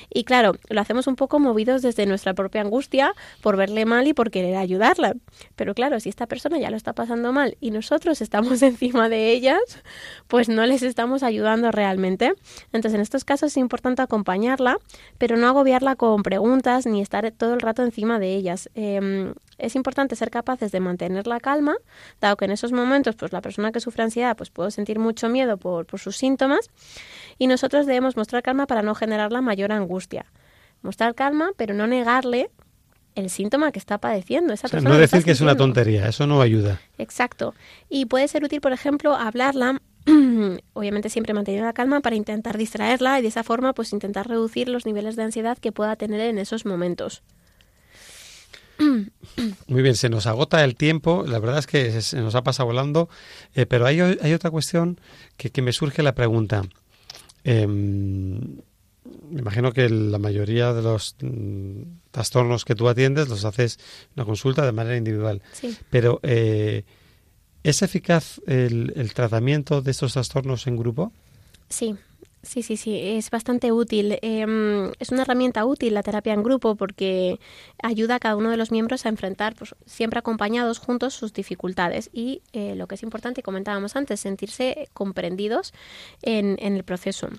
Y claro, lo hacemos un poco movidos desde nuestra propia angustia por verle mal y por querer ayudarla. Pero claro, si esta persona ya lo está pasando mal y nosotros estamos [laughs] encima de ellas, pues no les estamos ayudando realmente. Entonces, en estos casos es importante acompañarla, pero no agobiarla con preguntas ni estar todo el rato encima de ella Em, es importante ser capaces de mantener la calma, dado que en esos momentos, pues la persona que sufre ansiedad, pues puede sentir mucho miedo por, sus síntomas, y nosotros debemos mostrar calma para no generar la mayor angustia. Mostrar calma, pero no negarle el síntoma que está padeciendo. Esa no decir que es una tontería, eso no ayuda. Exacto. Y puede ser útil, por ejemplo, hablarla [clears throat] obviamente siempre manteniendo la calma para intentar distraerla y de esa forma pues intentar reducir los niveles de ansiedad que pueda tener en esos momentos. Muy bien, se nos agota el tiempo, la verdad es que se nos ha pasado volando, eh, pero hay, hay, otra cuestión que, me surge la pregunta. Em, me imagino que la mayoría de los mm, trastornos que tú atiendes los haces una consulta de manera individual. Pero, eh, ¿es eficaz el, el, tratamiento de estos trastornos en grupo? Sí, Sí, sí, sí, es bastante útil. Em, es una herramienta útil la terapia en grupo porque ayuda a cada uno de los miembros a enfrentar, pues, siempre acompañados juntos, sus dificultades y eh, lo que es importante, comentábamos antes, sentirse comprendidos en, en el proceso.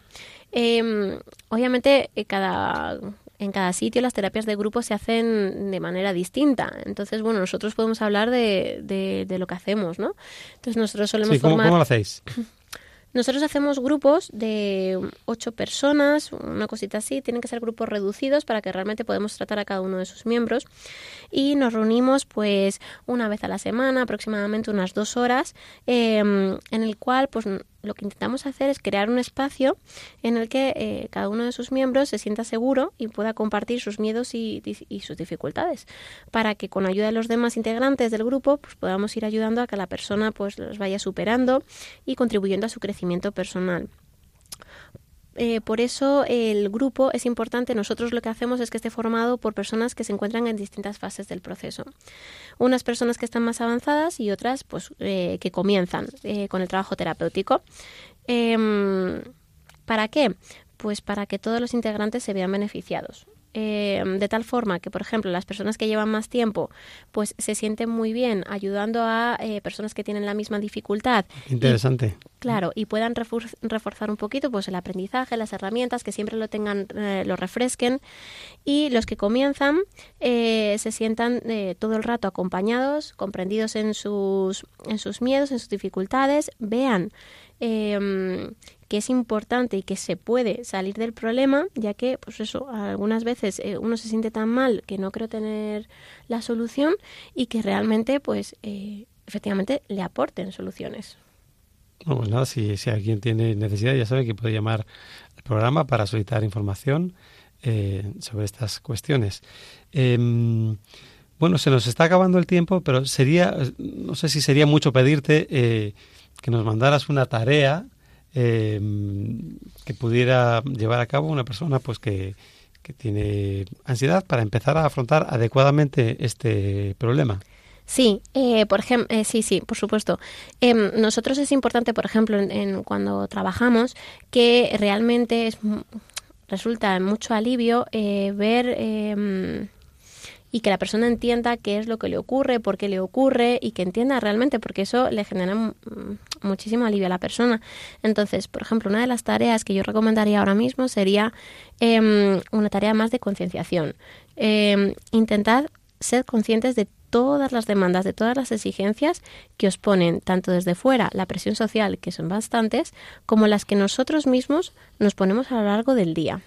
Em, obviamente, eh, cada, en cada sitio las terapias de grupo se hacen de manera distinta. Entonces, bueno, nosotros podemos hablar de, de, lo que hacemos, ¿no? Entonces, nosotros solemos ¿cómo, ¿cómo lo hacéis? [coughs] Nosotros hacemos grupos de ocho personas, una cosita así, tienen que ser grupos reducidos para que realmente podamos tratar a cada uno de sus miembros. Y nos reunimos pues una vez a la semana, aproximadamente unas dos horas, em, en el cual pues lo que intentamos hacer es crear un espacio en el que eh, cada uno de sus miembros se sienta seguro y pueda compartir sus miedos y, sus dificultades, para que con ayuda de los demás integrantes del grupo pues podamos ir ayudando a que la persona pues los vaya superando y contribuyendo a su crecimiento personal. Eh, por eso el grupo es importante. Nosotros lo que hacemos es que esté formado por personas que se encuentran en distintas fases del proceso. Unas personas que están más avanzadas y otras pues eh, que comienzan eh, con el trabajo terapéutico. Em, ¿Para qué? Pues para que todos los integrantes se vean beneficiados. Em, de tal forma que, por ejemplo, las personas que llevan más tiempo, pues se sienten muy bien ayudando a eh, personas que tienen la misma dificultad. Interesante. claro, y puedan reforzar un poquito pues el aprendizaje, las herramientas, que siempre lo tengan, eh, lo refresquen. Y los que comienzan eh, se sientan todo el rato acompañados, comprendidos en sus, en sus miedos, en sus dificultades, vean eh, que es importante y que se puede salir del problema, ya que, pues eso, algunas veces eh, uno se siente tan mal que no creo tener la solución y que realmente, pues, eh, efectivamente le aporten soluciones. Bueno, pues nada, si, si alguien tiene necesidad, ya sabe que puede llamar al programa para solicitar información eh, sobre estas cuestiones. Em, bueno, se nos está acabando el tiempo, pero sería, no sé si sería mucho pedirte que nos mandaras una tarea eh, que pudiera llevar a cabo una persona pues que, que tiene ansiedad para empezar a afrontar adecuadamente este problema. Sí, eh, por ejemplo, eh, sí, sí, por supuesto. Em, nosotros es importante, por ejemplo, en, cuando trabajamos, que realmente es, resulta mucho alivio eh, ver em, y que la persona entienda qué es lo que le ocurre, por qué le ocurre y que entienda realmente, porque eso le genera muchísimo alivio a la persona. Entonces, por ejemplo, una de las tareas que yo recomendaría ahora mismo sería em, una tarea más de concienciación. Eh, intentad ser conscientes de todas las demandas, de todas las exigencias que os ponen, tanto desde fuera, la presión social, que son bastantes, como las que nosotros mismos nos ponemos a lo largo del día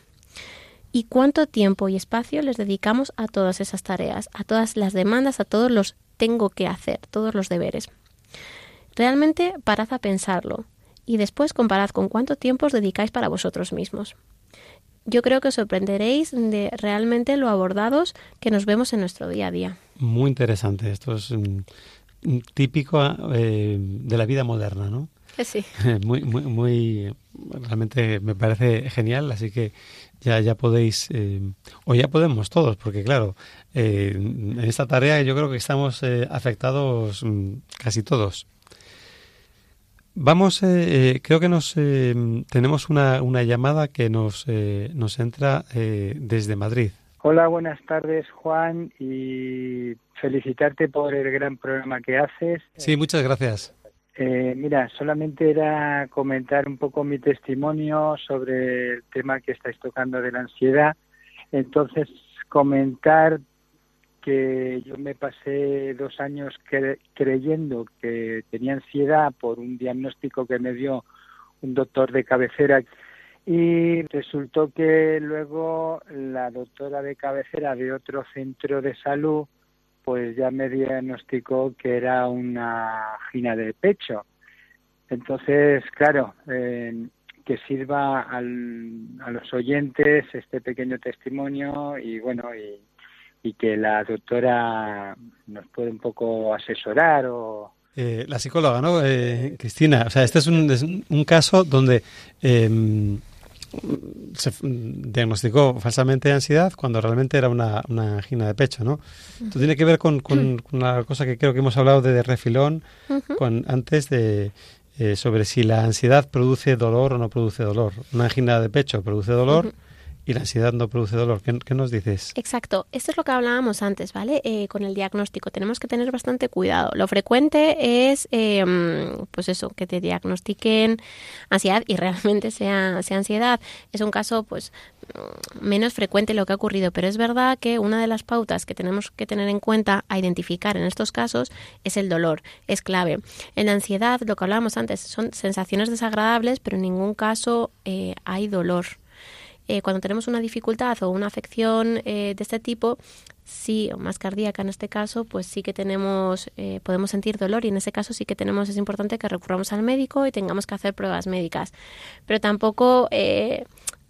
y cuánto tiempo y espacio les dedicamos a todas esas tareas, a todas las demandas, a todos los tengo que hacer, todos los deberes. Realmente parad a pensarlo y después comparad con cuánto tiempo os dedicáis para vosotros mismos. Yo creo que os sorprenderéis de realmente lo abordados que nos vemos en nuestro día a día. Muy interesante. Esto es mm, típico eh, de la vida moderna, ¿no? Sí. [laughs] Muy, muy, muy, realmente me parece genial, así que ya, ya podéis, eh, o ya podemos todos, porque claro, eh, en esta tarea yo creo que estamos eh, afectados mm, casi todos. Vamos, creo que nos tenemos una, una llamada que nos, nos entra desde Madrid. Hola, buenas tardes Juan y felicitarte por el gran programa que haces. Sí, muchas gracias. Eh, mira, solamente era comentar un poco mi testimonio sobre el tema que estáis tocando de la ansiedad. Entonces, comentar que yo me pasé dos años creyendo que tenía ansiedad por un diagnóstico que me dio un doctor de cabecera y resultó que luego la doctora de cabecera de otro centro de salud pues ya me diagnosticó que era una gina de pecho. Entonces, claro, eh, que sirva al, a los oyentes este pequeño testimonio y bueno, y, y que la doctora nos puede un poco asesorar o, eh, la psicóloga, ¿no? Eh, Cristina, o sea, este es un, un caso donde eh, se diagnosticó falsamente ansiedad cuando realmente era una, una angina de pecho, ¿no? Esto tiene que ver con, con, una cosa que creo que hemos hablado de, refilón con, antes de eh, sobre si la ansiedad produce dolor o no produce dolor. Una angina de pecho produce dolor y la ansiedad no produce dolor. ¿Qué, nos dices? Exacto. Esto es lo que hablábamos antes, ¿vale? Eh, con el diagnóstico. Tenemos que tener bastante cuidado. Lo frecuente es, em, pues eso, que te diagnostiquen ansiedad y realmente sea, sea ansiedad. Es un caso, pues, menos frecuente lo que ha ocurrido, pero es verdad que una de las pautas que tenemos que tener en cuenta a identificar en estos casos es el dolor, es clave. En la ansiedad, lo que hablábamos antes, son sensaciones desagradables, pero en ningún caso eh, hay dolor. Eh, cuando tenemos una dificultad o una afección eh, de este tipo, sí, o más cardíaca en este caso, pues sí que tenemos, eh, podemos sentir dolor y en ese caso sí que tenemos, es importante que recurramos al médico y tengamos que hacer pruebas médicas. Pero tampoco eh,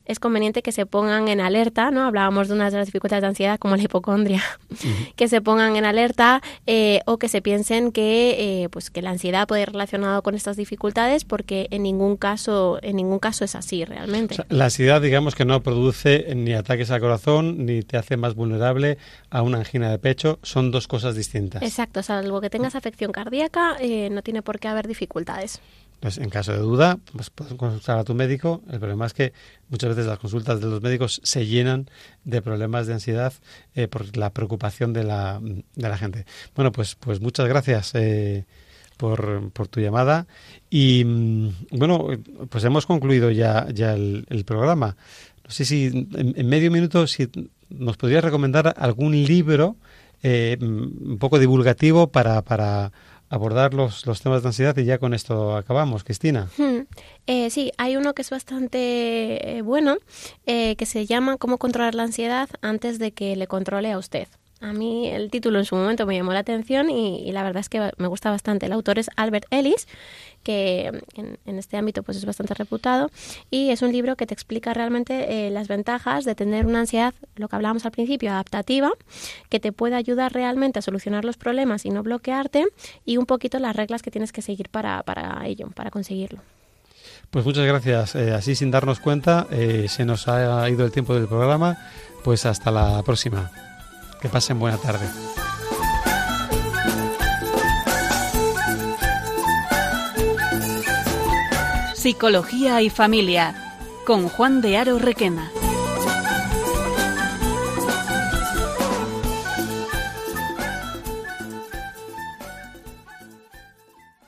es conveniente que se pongan en alerta, ¿no? Hablábamos de unas de las dificultades de ansiedad como la hipocondria, [laughs] que se pongan en alerta eh, o que se piensen que, eh, pues que la ansiedad puede ir relacionado con estas dificultades porque en ningún caso, en ningún caso es así realmente. la ansiedad, digamos que no produce ni ataques al corazón ni te hace más vulnerable a una angina de pecho, son dos cosas distintas. Exacto, salvo que tengas afección cardíaca, eh, no tiene por qué haber dificultades. Pues en caso de duda, pues puedes consultar a tu médico. El problema es que muchas veces las consultas de los médicos se llenan de problemas de ansiedad eh, por la preocupación de la, de la gente. Bueno, pues, pues muchas gracias eh, por, por, tu llamada. Y mm, bueno, pues hemos concluido ya, ya el, programa. No sé si en, medio minuto si nos podrías recomendar algún libro eh, un poco divulgativo para, para abordar los, los temas de ansiedad y ya con esto acabamos, Cristina. Hmm. Eh, sí, hay uno que es bastante eh, bueno, eh, que se llama Cómo controlar la ansiedad antes de que le controle a usted. A mí el título en su momento me llamó la atención y, la verdad es que me gusta bastante. El autor es Albert Ellis, que en, este ámbito pues es bastante reputado y es un libro que te explica realmente eh, las ventajas de tener una ansiedad, lo que hablábamos al principio, adaptativa, que te puede ayudar realmente a solucionar los problemas y no bloquearte y un poquito las reglas que tienes que seguir para, ello, para conseguirlo. Pues muchas gracias. Eh, así sin darnos cuenta, eh, se nos ha ido el tiempo del programa. Pues hasta la próxima. Que pasen buena tarde. Psicología y Familia con Juan de Aro Requena.